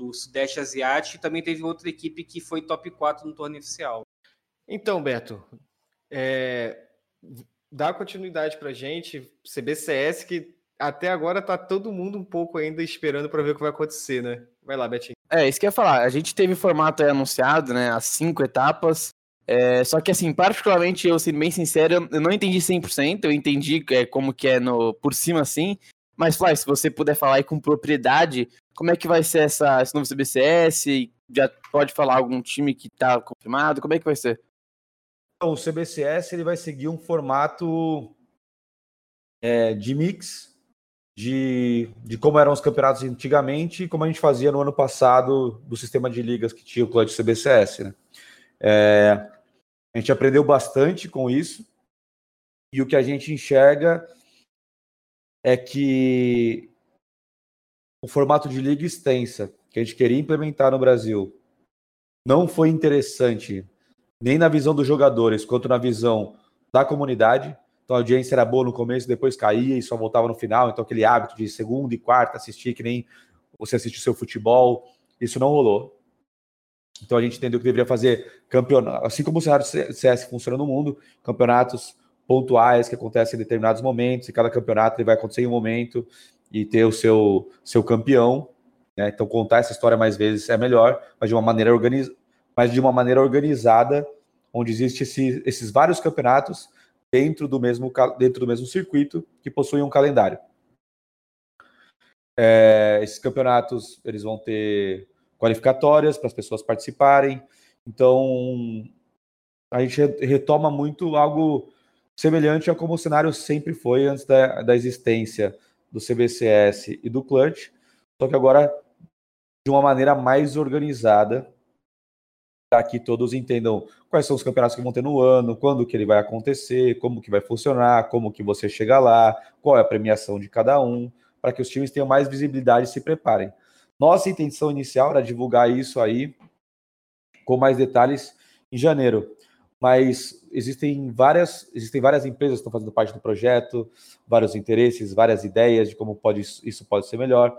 do Sudeste Asiático, e também teve outra equipe que foi top 4 no torneio oficial. Então, Beto, é, dá continuidade pra gente. CBCS que até agora tá todo mundo um pouco ainda esperando para ver o que vai acontecer, né? Vai lá, Betinho. É, isso que eu ia falar. A gente teve o formato aí anunciado, né? As cinco etapas. É, só que, assim, particularmente, eu sendo bem sincero, eu não entendi 100%. Eu entendi é, como que é no, por cima, assim. Mas, Fly, se você puder falar aí com propriedade, como é que vai ser essa, esse novo CBCS? Já pode falar algum time que tá confirmado? Como é que vai ser? Então, o CBCS ele vai seguir um formato é, de mix de, de como eram os campeonatos antigamente e como a gente fazia no ano passado do sistema de ligas que tinha o Clutch CBCS. Né? É, a gente aprendeu bastante com isso e o que a gente enxerga é que o formato de liga extensa que a gente queria implementar no Brasil não foi interessante nem na visão dos jogadores quanto na visão da comunidade. Então a audiência era boa no começo, depois caía e só voltava no final. Então aquele hábito de segunda e quarta assistir que nem você assiste seu futebol, isso não rolou. Então a gente entendeu que deveria fazer campeonato, assim como o cenário CS funciona no mundo, campeonatos pontuais que acontecem em determinados momentos, e cada campeonato ele vai acontecer em um momento e ter o seu, seu campeão. Né? Então contar essa história mais vezes é melhor, mas de uma maneira, organiz... mas de uma maneira organizada, onde existem esse, esses vários campeonatos dentro do mesmo, dentro do mesmo circuito que possuem um calendário. É, esses campeonatos eles vão ter qualificatórias para as pessoas participarem. Então a gente retoma muito algo semelhante a como o cenário sempre foi antes da, da existência do CBCS e do Clutch, só que agora de uma maneira mais organizada para que todos entendam quais são os campeonatos que vão ter no ano, quando que ele vai acontecer, como que vai funcionar, como que você chega lá, qual é a premiação de cada um, para que os times tenham mais visibilidade e se preparem. Nossa intenção inicial era divulgar isso aí com mais detalhes em janeiro, mas existem várias, existem várias empresas que estão fazendo parte do projeto, vários interesses, várias ideias de como pode, isso pode ser melhor.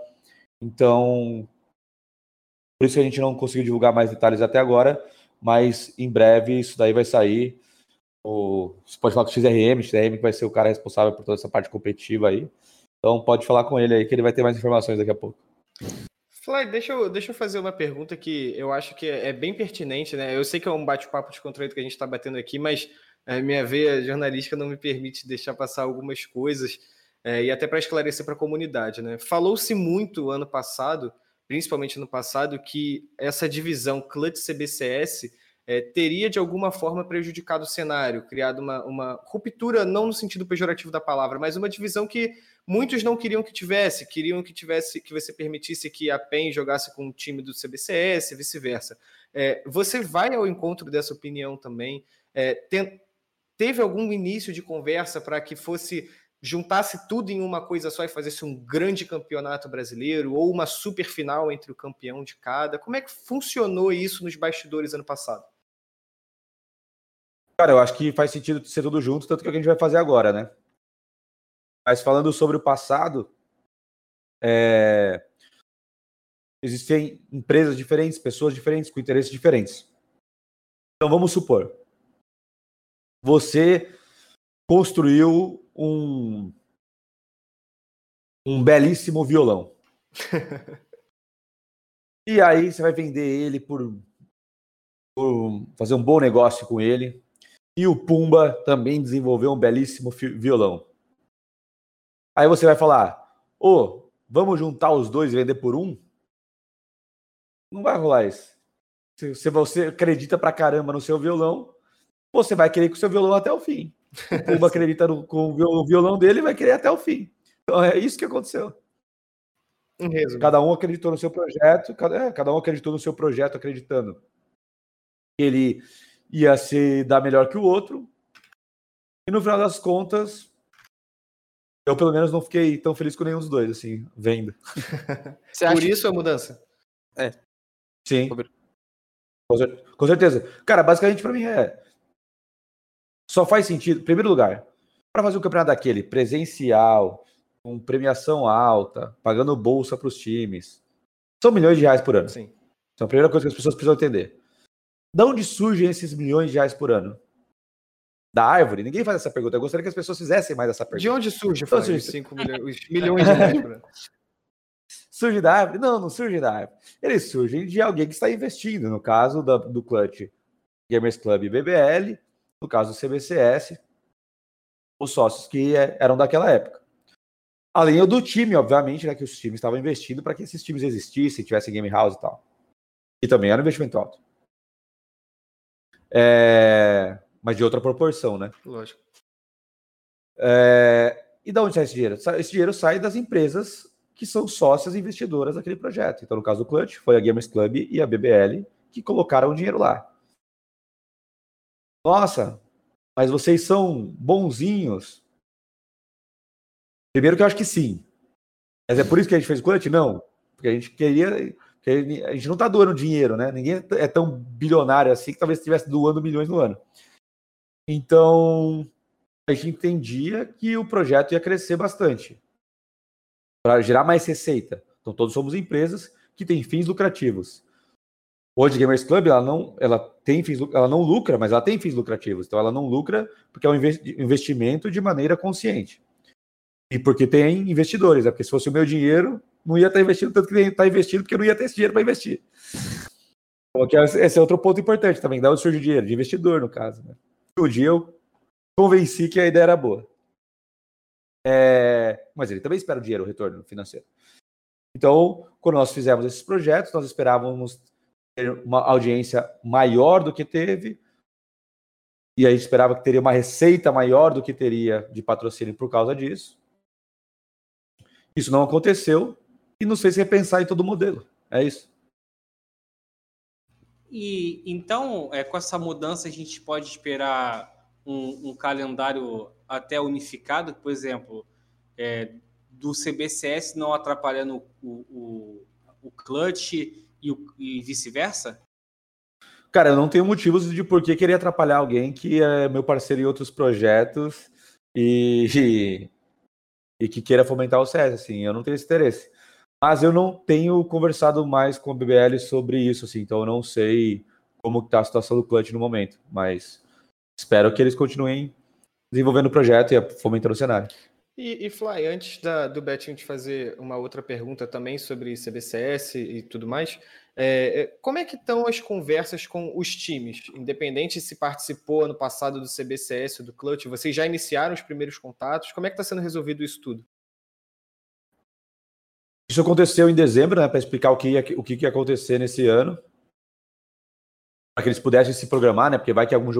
Então, por isso que a gente não conseguiu divulgar mais detalhes até agora, mas em breve isso daí vai sair. O, você pode falar com o XRM, o XRM que vai ser o cara responsável por toda essa parte competitiva aí. Então pode falar com ele aí que ele vai ter mais informações daqui a pouco. Fly, deixa eu, deixa eu fazer uma pergunta que eu acho que é bem pertinente, né? Eu sei que é um bate-papo de contrato que a gente está batendo aqui, mas é, minha veia jornalística não me permite deixar passar algumas coisas, é, e até para esclarecer para a comunidade, né? Falou-se muito ano passado principalmente no passado, que essa divisão Clutch CBCS é, teria de alguma forma prejudicado o cenário, criado uma, uma ruptura, não no sentido pejorativo da palavra, mas uma divisão que muitos não queriam que tivesse, queriam que tivesse que você permitisse que a PEN jogasse com o time do CBCS, vice-versa. É, você vai ao encontro dessa opinião também? É, tem, teve algum início de conversa para que fosse juntasse tudo em uma coisa só e fizesse um grande campeonato brasileiro ou uma super final entre o campeão de cada? Como é que funcionou isso nos bastidores ano passado? Cara, eu acho que faz sentido ser tudo junto, tanto que é o que a gente vai fazer agora, né? Mas falando sobre o passado, é... existem empresas diferentes, pessoas diferentes, com interesses diferentes. Então vamos supor, você construiu um, um belíssimo violão. e aí você vai vender ele por, por, fazer um bom negócio com ele. E o Pumba também desenvolveu um belíssimo violão. Aí você vai falar: ô, oh, vamos juntar os dois e vender por um? Não vai rolar isso. Se você acredita pra caramba no seu violão, você vai querer com o seu violão até o fim. O Pumba acredita no, com o violão dele e vai querer até o fim. Então é isso que aconteceu. Cada um acreditou no seu projeto, cada, é, cada um acreditou no seu projeto, acreditando ele ia se dar melhor que o outro. E no final das contas, eu pelo menos não fiquei tão feliz com nenhum dos dois, assim, vendo. Por isso a mudança? É. Sim. Com certeza. Cara, basicamente para mim é só faz sentido, em primeiro lugar, para fazer um campeonato daquele presencial, com premiação alta, pagando bolsa para os times. São milhões de reais por ano. Sim. Então, a primeira coisa que as pessoas precisam entender. De onde surgem esses milhões de reais por ano? da árvore? Ninguém faz essa pergunta. Eu gostaria que as pessoas fizessem mais essa pergunta. De onde surge, Então, surge- 5 milhões, milhões de reais? por ano? Surge da árvore? Não, não surge da árvore. Eles surgem de alguém que está investindo. No caso da- do Clutch Gamers Club BBL, no caso do CBCS, os sócios que é, eram daquela época. Além do time, obviamente, né, que os times estavam investindo para que esses times existissem, tivessem game house e tal. E também era um investimento alto. É, Mas de outra proporção, né? Lógico. É, E da onde sai esse dinheiro? Esse dinheiro sai das empresas que são sócias investidoras daquele projeto. Então, no caso do Clutch, foi a Gamers Club e a BBL que colocaram o dinheiro lá. Nossa, mas vocês são bonzinhos. Primeiro que eu acho que sim. Mas é por isso que a gente fez o Clutch? Não. Porque a gente queria. Porque A gente não está doando dinheiro, né? Ninguém é tão bilionário assim que talvez estivesse doando milhões no ano. Então, a gente entendia que o projeto ia crescer bastante para gerar mais receita. Então, todos somos empresas que têm fins lucrativos. Hoje, Gamers Club, ela não, ela tem fins, ela não lucra, mas ela tem fins lucrativos. Então, ela não lucra porque é um inves- investimento de maneira consciente. E porque tem investidores, né? Porque se fosse o meu dinheiro, não ia estar investindo tanto que nem está investindo, porque não ia ter esse dinheiro para investir. Esse é outro ponto importante também. Da onde surge o dinheiro? De investidor, no caso. Né? Um dia eu convenci que a ideia era boa. É, mas ele também espera o dinheiro, o retorno financeiro. Então, quando nós fizemos esses projetos, nós esperávamos ter uma audiência maior do que teve, e a gente esperava que teria uma receita maior do que teria de patrocínio por causa disso. Isso não aconteceu e nos fez repensar em todo o modelo. É isso. E então, é, com essa mudança, a gente pode esperar um, um calendário até unificado, por exemplo, é, do CBCS não atrapalhando o, o, o clutch e, e vice-versa? Cara, eu não tenho motivos de por que querer atrapalhar alguém que é meu parceiro em outros projetos e, e, e que queira fomentar o CS, assim, eu não tenho esse interesse. Mas eu não tenho conversado mais com a BBL sobre isso, assim, então eu não sei como está a situação do Clutch no momento, mas espero que eles continuem desenvolvendo o projeto e fomentando o cenário. E, e Fly, antes da- do Betinho te fazer uma outra pergunta também sobre CBCS e tudo mais, é, é, como é que estão as conversas com os times? Independente se participou ano passado do CBCS ou do Clutch, vocês já iniciaram os primeiros contatos? Como é que está sendo resolvido isso tudo? Isso aconteceu em dezembro, né, para explicar o que, ia, o que ia acontecer nesse ano, para que eles pudessem se programar, né, porque vai que algum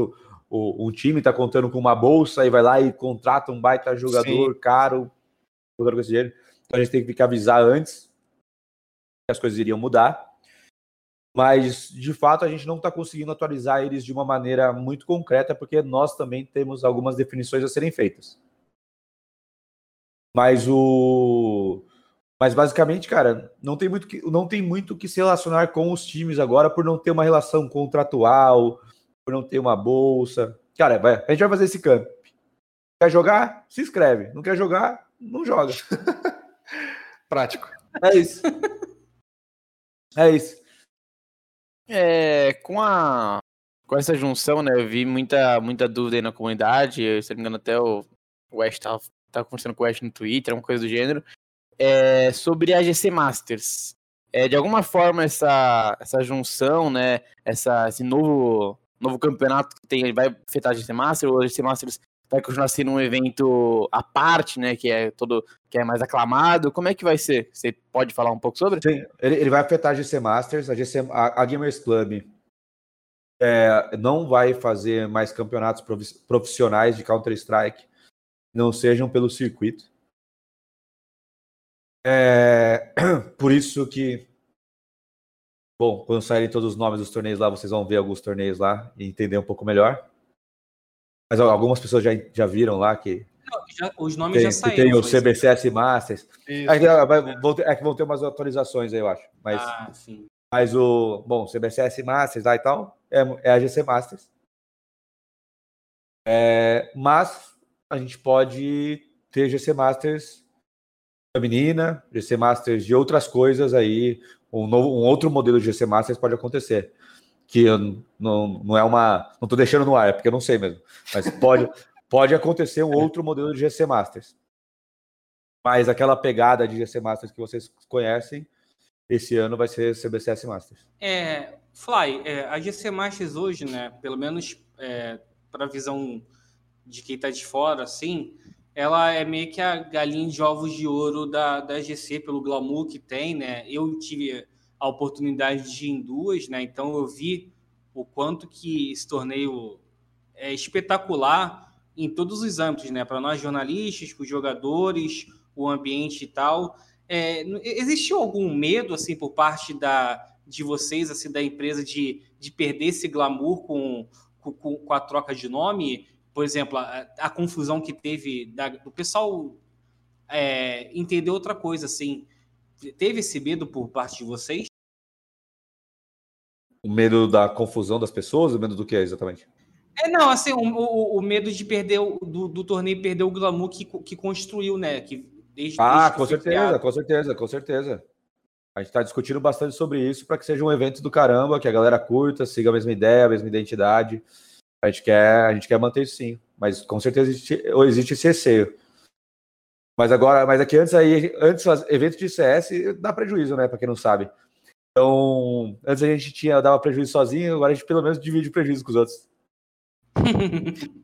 o, um time está contando com uma bolsa e vai lá e contrata um baita jogador caro, jogador com esse dinheiro. Então a gente tem que avisar antes que as coisas iriam mudar. Mas, de fato, a gente não está conseguindo atualizar eles de uma maneira muito concreta, porque nós também temos algumas definições a serem feitas. Mas o. Mas basicamente, cara, não tem muito que, não tem muito que se relacionar com os times agora por não ter uma relação contratual, por não ter uma bolsa. Cara, vai, a gente vai fazer esse camp. Quer jogar? Se inscreve. Não quer jogar? Não joga. Prático. É isso. É isso. É, com a com essa junção, né, eu vi muita muita dúvida aí na comunidade, eu, se não me engano até o West tava, tava conversando com o West no Twitter, uma coisa do gênero, é, sobre a GC Masters. É, de alguma forma essa essa junção, né, essa esse novo novo campeonato que tem, vai afetar a GC Masters ou a GC Masters vai continuar sendo um evento à parte, né, que é todo que é mais aclamado. Como é que vai ser? Você pode falar um pouco sobre? Sim, ele, ele vai afetar a GC Masters, a, GC, a, a Gamers Club é, não vai fazer mais campeonatos profi- profissionais de Counter-Strike, não sejam pelo circuito. É, por isso que, bom, quando saírem todos os nomes dos torneios lá, vocês vão ver alguns torneios lá e entender um pouco melhor. Mas algumas pessoas já, já viram lá que Não, já- os nomes tem, já saíram. tem o foi isso. CBCS Masters. Isso. É que, vai- vão ter, é que vão ter umas atualizações aí, eu acho. Mas Ah, sim. mas o, bom, CBCS Masters lá e tal, é, é a GC Masters. É, mas a gente pode ter GC Masters feminina, GC Masters de outras coisas aí, um, novo, um outro modelo de GC Masters pode acontecer. que não, não é uma. Não tô deixando no ar, é porque eu não sei mesmo. Mas pode, pode acontecer um outro modelo de GC Masters. Mas aquela pegada de GC Masters que vocês conhecem, esse ano vai ser CBCS Masters. É, Fly, é, a GC Masters hoje, né, pelo menos é, para a visão de quem está de fora, assim, ela é meio que a galinha de ovos de ouro da, da GC, pelo glamour que tem, né? Eu tive a oportunidade de ir em duas, né? Então eu vi o quanto que esse torneio é espetacular em todos os âmbitos, né? Para nós jornalistas, para os jogadores, o ambiente e tal. É, existiu algum medo assim por parte da de vocês, assim, da empresa de, de perder esse glamour com, com, com a troca de nome? Por exemplo, a, a confusão que teve da, do pessoal é, entender outra coisa, assim. Teve esse medo por parte de vocês? O medo da confusão das pessoas? O medo do que exatamente? É, não, assim, o, o, o medo de perder o, do, do, torneio perder o glamour que, que construiu, né? Que desde, ah, desde com certeza, criado. com certeza, com certeza. A gente está discutindo bastante sobre isso para que seja um evento do caramba, que a galera curta, siga a mesma ideia, a mesma identidade. A gente quer, a gente quer manter isso sim, mas com certeza existe, existe esse receio. Mas agora, mas aqui antes aí, antes eventos de CS dá prejuízo, né, para quem não sabe. Então, antes a gente tinha dava prejuízo sozinho, agora a gente pelo menos divide o prejuízo com os outros.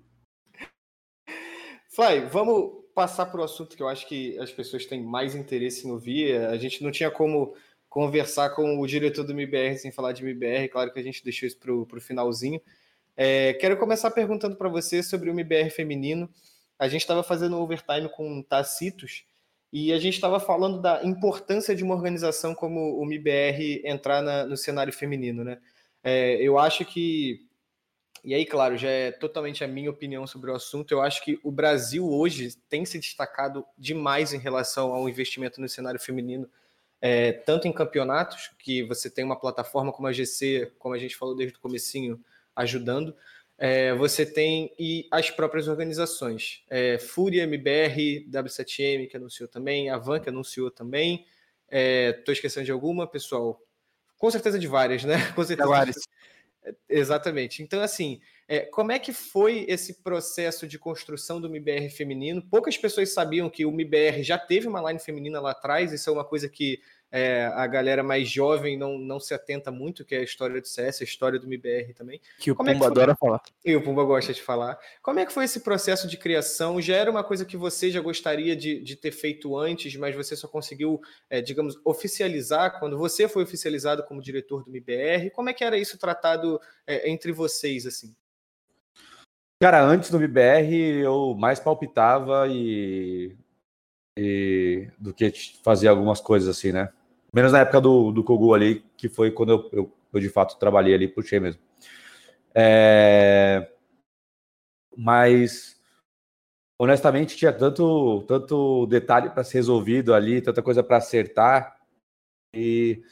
Fly, vamos passar para o assunto que eu acho que as pessoas têm mais interesse em ouvir. A gente não tinha como conversar com o diretor do MBR sem falar de MBR, claro que a gente deixou isso para o finalzinho. É, quero começar perguntando para você sobre o MBR feminino. A gente estava fazendo overtime com Tacitos e a gente estava falando da importância de uma organização como o MBR entrar na, no cenário feminino, né? É, eu acho que, e aí, claro, já é totalmente a minha opinião sobre o assunto. Eu acho que o Brasil hoje tem se destacado demais em relação ao investimento no cenário feminino, é, tanto em campeonatos, que você tem uma plataforma como a GC, como a gente falou desde o comecinho, ajudando. É, você tem e as próprias organizações. É, Fúria, MBR, W7M, que anunciou também, a Van, que anunciou também. Estou é, esquecendo de alguma, pessoal? Com certeza de várias, né? Com certeza. várias. Exatamente. Então, assim, é, como é que foi esse processo de construção do MBR feminino? Poucas pessoas sabiam que o MBR já teve uma line feminina lá atrás, isso é uma coisa que é, a galera mais jovem não, não se atenta muito, que é a história do CS, a história do MBR também. Que o Como Pumba é que adora falar. E o Pumba gosta de falar. Como é que foi esse processo de criação? Já era uma coisa que você já gostaria de, de ter feito antes, mas você só conseguiu, é, digamos, oficializar quando você foi oficializado como diretor do MBR? Como é que era isso tratado é, entre vocês, assim? Cara, antes do MBR eu mais palpitava e, e do que fazer algumas coisas assim, né? Menos na época do, do Kogu ali, que foi quando eu, eu, eu de fato trabalhei ali, puxei mesmo. É... Mas, honestamente, tinha tanto, tanto detalhe para ser resolvido ali, tanta coisa para acertar, e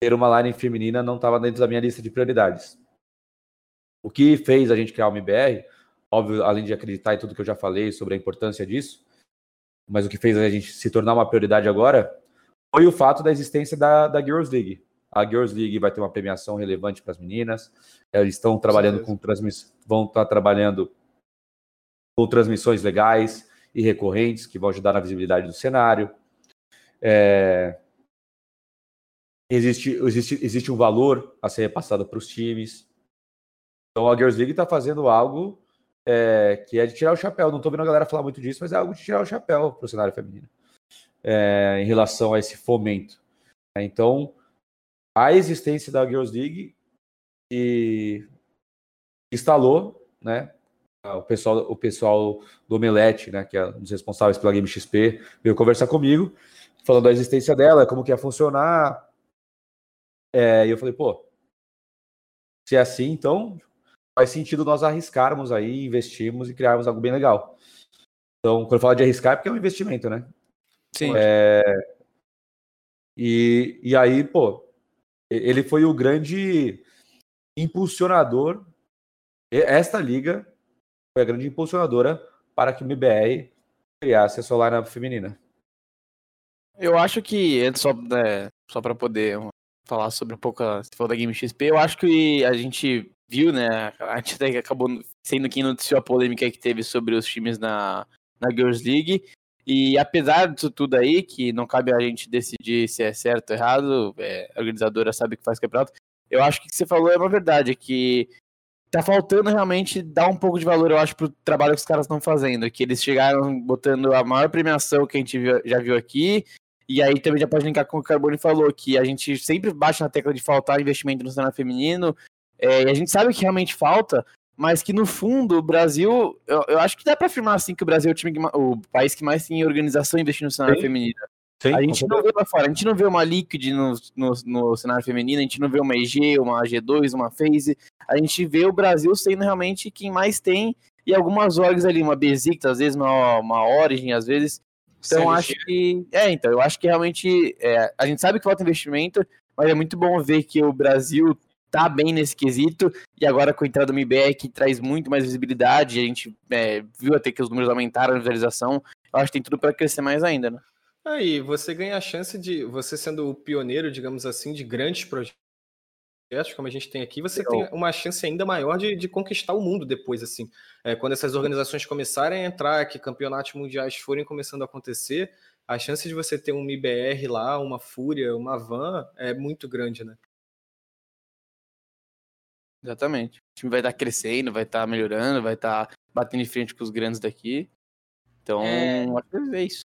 ter uma line feminina não estava dentro da minha lista de prioridades. O que fez a gente criar o MBR, óbvio, além de acreditar em tudo que eu já falei sobre a importância disso, mas o que fez a gente se tornar uma prioridade agora foi o fato da existência da, da Girls League. A Girls League vai ter uma premiação relevante para as meninas. Eles estão trabalhando com transmissões, vão estar trabalhando com transmissões legais e recorrentes que vão ajudar na visibilidade do cenário. É... Existe, existe, existe um valor a ser repassado para os times. Então a Girls League está fazendo algo é, que é de tirar o chapéu. Não estou vendo a galera falar muito disso, mas é algo de tirar o chapéu para o cenário feminino é, em relação a esse fomento. Então, a existência da Girls League e instalou, né? O pessoal, o pessoal do Omelete, né, que é um dos responsáveis pela Game XP, veio conversar comigo, falando da existência dela, como que ia funcionar. É, e eu falei, pô, se é assim, então faz sentido nós arriscarmos aí, investirmos e criarmos algo bem legal. Então, quando eu falo de arriscar, é porque é um investimento, né? Sim. É, e, e aí, pô, ele foi o grande impulsionador. Esta liga foi a grande impulsionadora para que o MBR criasse a sua lineup feminina. Eu acho que, só, né, só para poder falar sobre um pouco, a, você falou da Game XP, eu acho que a gente viu, né, a gente até acabou sendo quem noticiou a polêmica que teve sobre os times na, na Girls League, e apesar disso tudo aí, que não cabe a gente decidir se é certo ou errado, é, a organizadora sabe que faz campeonato, eu acho que o que você falou é uma verdade, que tá faltando realmente dar um pouco de valor, eu acho, pro trabalho que os caras estão fazendo, que eles chegaram botando a maior premiação que a gente já viu aqui, e aí também já pode linkar com o que o Carbone falou, que a gente sempre baixa na tecla de faltar investimento no cenário feminino, é, e a gente sabe que realmente falta, mas que no fundo o Brasil, eu, eu acho que dá para afirmar assim que o Brasil é o, time que, o país que mais tem organização investindo no cenário Sim. feminino. Sim, a gente não vê lá fora, a gente não vê uma Liquid no, no, no, cenário feminino, a gente não vê uma EG, uma G2, uma FaZe, a gente vê o Brasil sendo realmente quem mais tem, e algumas orgs ali, uma Besiktas, às vezes uma, uma Origin, às vezes, então acho que. É, então, eu acho que realmente. É, a gente sabe que falta investimento, mas é muito bom ver que o Brasil tá bem nesse quesito, e agora com a entrada do MIBR, que traz muito mais visibilidade, a gente é, viu até que os números aumentaram a visualização, eu acho que tem tudo para crescer mais ainda, né? Aí, você ganha a chance de, você sendo o pioneiro, digamos assim, de grandes projetos como a gente tem aqui, você tem uma chance ainda maior de, de conquistar o mundo depois, assim. É, quando essas organizações começarem a entrar, que campeonatos mundiais forem começando a acontecer, a chance de você ter um IBR lá, uma Fúria, uma Van, é muito grande, né? Exatamente. O time vai estar crescendo, vai estar melhorando, vai estar batendo em frente com os grandes daqui. Então, é... acho que é isso.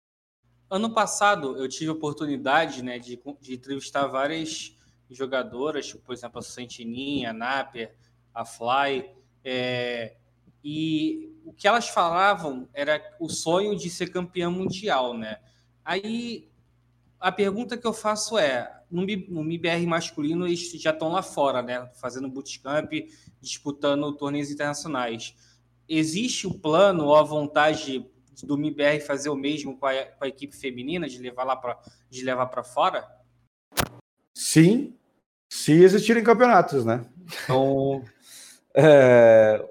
Ano passado, eu tive a oportunidade né, de, de entrevistar várias jogadoras, tipo, por exemplo, a Santininha, a Napier, a Fly, é, e o que elas falavam era o sonho de ser campeã mundial, né? Aí a pergunta que eu faço é: no, no MIBR masculino, eles já estão lá fora, né? Fazendo bootcamp, disputando torneios internacionais. Existe o plano ou a vontade do MIBR fazer o mesmo com a, com a equipe feminina, de levar lá para de levar para fora? Sim, se existirem campeonatos, né? Então, é,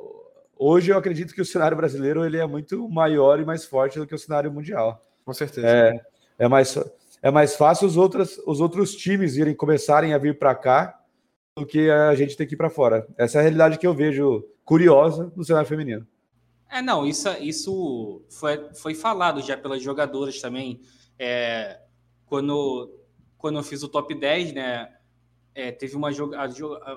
hoje eu acredito que o cenário brasileiro ele é muito maior e mais forte do que o cenário mundial. Com certeza. É, é mais, é mais fácil os outros, os outros times irem começarem a vir para cá do que a gente ter que ir para fora. Essa é a realidade que eu vejo curiosa no cenário feminino. É, não, isso, isso foi, foi falado já pelas jogadoras também. É, quando, quando eu fiz o top 10, né? é, teve, uma,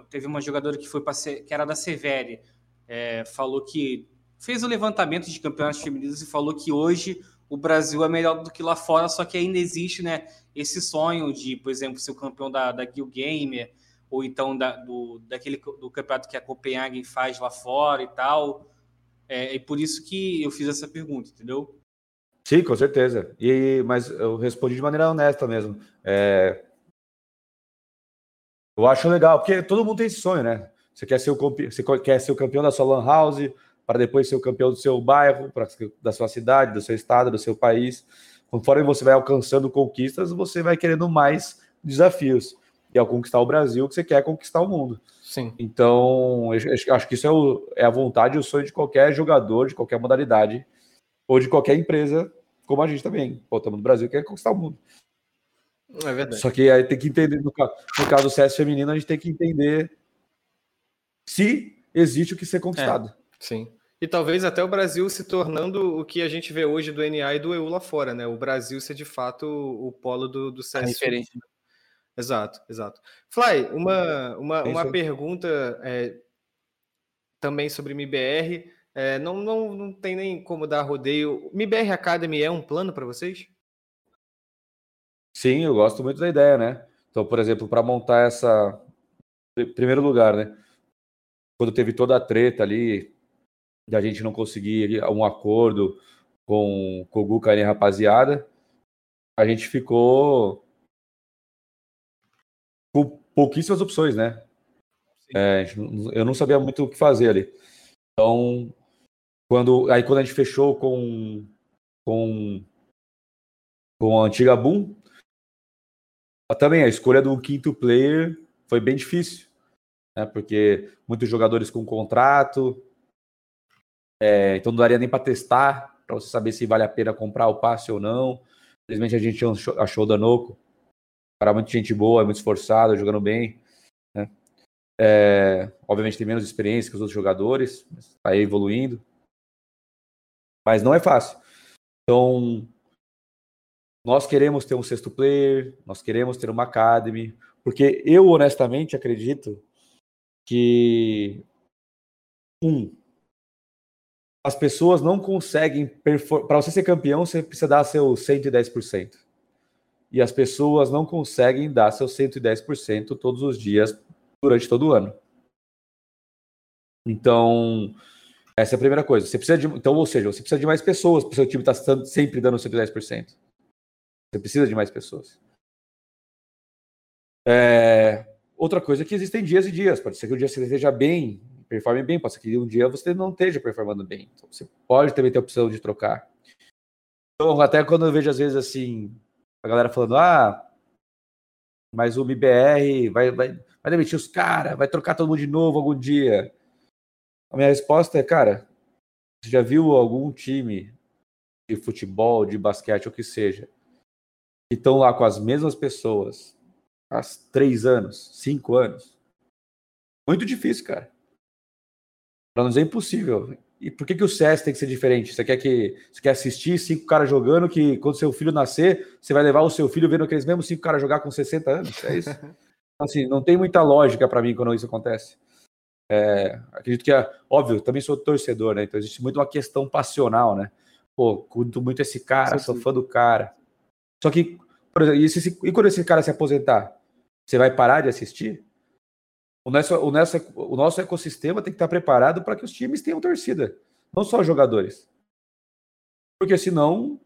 teve uma jogadora que foi que era da Severe, é, falou que fez o levantamento de campeonatos femininos e falou que hoje o Brasil é melhor do que lá fora, só que ainda existe né, esse sonho de, por exemplo, ser o campeão da, da Guild Gamer, ou então da, do, daquele, do campeonato que a Copenhagen faz lá fora e tal. É, é por isso que eu fiz essa pergunta, entendeu? Sim, com certeza. E, mas eu respondi de maneira honesta mesmo. É, eu acho legal, porque todo mundo tem esse sonho, né? Você quer ser o, você quer ser o campeão da sua lan house, para depois ser o campeão do seu bairro, pra, da sua cidade, do seu estado, do seu país. Conforme você vai alcançando conquistas, você vai querendo mais desafios. E ao conquistar o Brasil, que você quer conquistar o mundo. Sim. Então, acho que isso é, o, é a vontade e o sonho de qualquer jogador, de qualquer modalidade, ou de qualquer empresa, como a gente também. Pô, estamos no Brasil, quer conquistar o mundo. É verdade. Só que aí tem que entender, no caso, no caso do CS feminino, a gente tem que entender se existe o que ser conquistado. É, sim. E talvez até o Brasil se tornando o que a gente vê hoje do NA e do EU lá fora, né? O Brasil ser de fato o, polo do, do CS. diferente. Exato, exato. Fly, uma, uma, uma pergunta é, também sobre MIBR. É, não, não, não tem nem como dar rodeio. MIBR Academy é um plano para vocês? Sim, eu gosto muito da ideia, né? Então, por exemplo, para montar essa. Primeiro lugar, né? Quando teve toda a treta ali, da gente não conseguir um acordo com, com o Guca e a rapaziada, a gente ficou com pouquíssimas opções, né? É, eu não sabia muito o que fazer ali. Então, quando, aí quando a gente fechou com, com, com a antiga Boom, também a escolha do quinto player foi bem difícil, né? Porque muitos jogadores com contrato, é, então não daria nem para testar, para você saber se vale a pena comprar o passe ou não. Infelizmente a gente achou, o Danoco, cara muito gente boa, é muito esforçado, jogando bem. Né? É, obviamente tem menos experiência que os outros jogadores, está evoluindo. Mas não é fácil. Então, nós queremos ter um sexto player, nós queremos ter uma academy, porque eu honestamente acredito que um as pessoas não conseguem para você ser campeão, você precisa dar seu 110%. E as pessoas não conseguem dar seu 110% todos os dias durante todo o ano. Então, essa é a primeira coisa. Você precisa de, então, ou seja, você precisa de mais pessoas para o seu time estar tá sempre dando 110%. Você precisa de mais pessoas. É, outra coisa é que existem dias e dias. Pode ser que um dia você esteja bem, performe bem, pode ser que um dia você não esteja performando bem. Então, você pode também ter a opção de trocar. Então, até quando eu vejo, às vezes, assim, a galera falando, ah, mas o MBR vai, vai, vai demitir os caras, vai trocar todo mundo de novo algum dia. A minha resposta é, cara, você já viu algum time de futebol, de basquete, ou que seja, que estão lá com as mesmas pessoas há três anos, cinco anos? Muito difícil, cara. Para não dizer impossível. E por que, que o CS tem que ser diferente? Você quer que você quer assistir cinco caras jogando que quando seu filho nascer, você vai levar o seu filho vendo aqueles mesmos cinco caras jogar com 60 anos? É isso? Então, assim, não tem muita lógica para mim quando isso acontece. É, acredito que é óbvio, também sou torcedor, né? Então existe muito uma questão passional, né? Pô, curto muito esse cara, sim, sou fã do cara. Só que, por exemplo, e, esse, e quando esse cara se aposentar, você vai parar de assistir? O nosso, o, nosso, o nosso ecossistema tem que estar preparado para que os times tenham torcida, não só jogadores. Porque senão,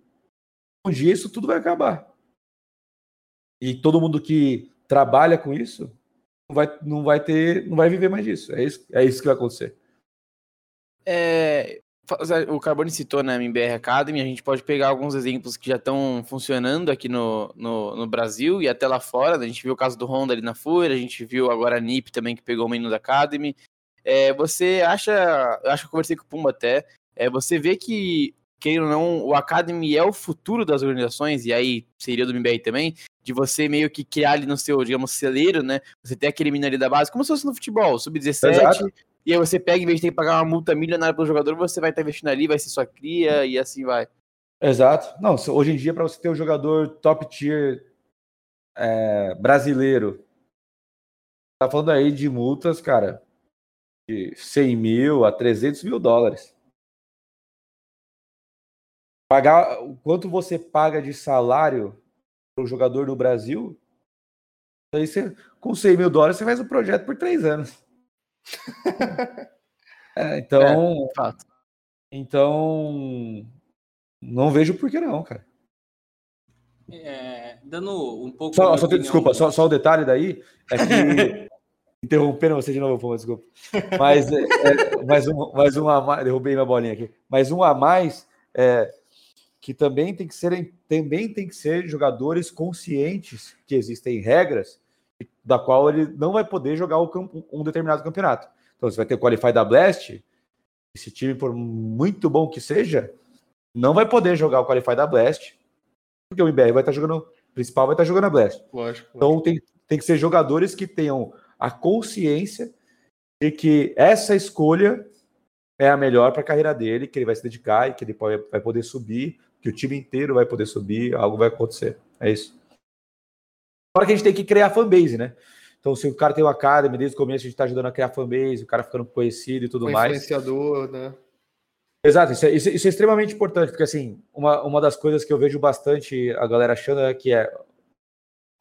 um dia isso tudo vai acabar. E todo mundo que trabalha com isso não vai, não vai ter, não vai viver mais disso. É isso, é isso que vai acontecer. É, o Carbone citou na né, MBR Academy, a gente pode pegar alguns exemplos que já estão funcionando aqui no, no, no, Brasil e até lá fora. A gente viu o caso do Honda ali na FURA, a gente viu agora a NIP também que pegou o menino da Academy. É, você acha, eu acho que eu conversei com o Pumba até, é, você vê que, querendo ou não, o Academy é o futuro das organizações, e aí seria do MBR também, de você meio que criar ali no seu, digamos, celeiro, né? Você ter aquele menino ali da base, como se fosse no futebol, sub-17, e aí você pega, em vez de ter que pagar uma multa milionária pelo jogador, você vai estar investindo ali, vai ser sua cria e assim vai. Exato. Não, hoje em dia, para você ter um jogador top tier é, brasileiro, tá falando aí de multas, cara, de 100 mil a 300 mil dólares. Pagar o quanto você paga de salário para o jogador no Brasil, aí você, com 100 mil dólares você faz um projeto por três anos é, então, é, fato. então, não vejo por que não, cara. É, dando um pouco. Só, só opinião... Desculpa, só, só o detalhe daí é que. interrompendo você de novo, desculpa. Mas, é, é, mais, um, mais um a mais. Derrubei minha bolinha aqui. Mais um a mais é, que também tem que ser também tem que ser jogadores conscientes que existem regras da qual ele não vai poder jogar um determinado campeonato. Então, você vai ter o Qualify da Blast, esse time, por muito bom que seja, não vai poder jogar o Qualify da Blast, porque o IBR vai estar jogando, o principal vai estar jogando a Blast. Lógico, então, lógico. Tem, tem que ser jogadores que tenham a consciência de que essa escolha é a melhor para a carreira dele, que ele vai se dedicar e que ele vai poder subir, que o time inteiro vai poder subir, algo vai acontecer. É isso. Agora que a gente tem que criar fanbase, né? Então, se o cara tem uma academy desde o começo, a gente está ajudando a criar fanbase, o cara ficando conhecido e tudo um mais. Influenciador, né? Exato, isso é, isso, isso é, extremamente importante, porque assim, uma, uma das coisas que eu vejo bastante a galera achando é que é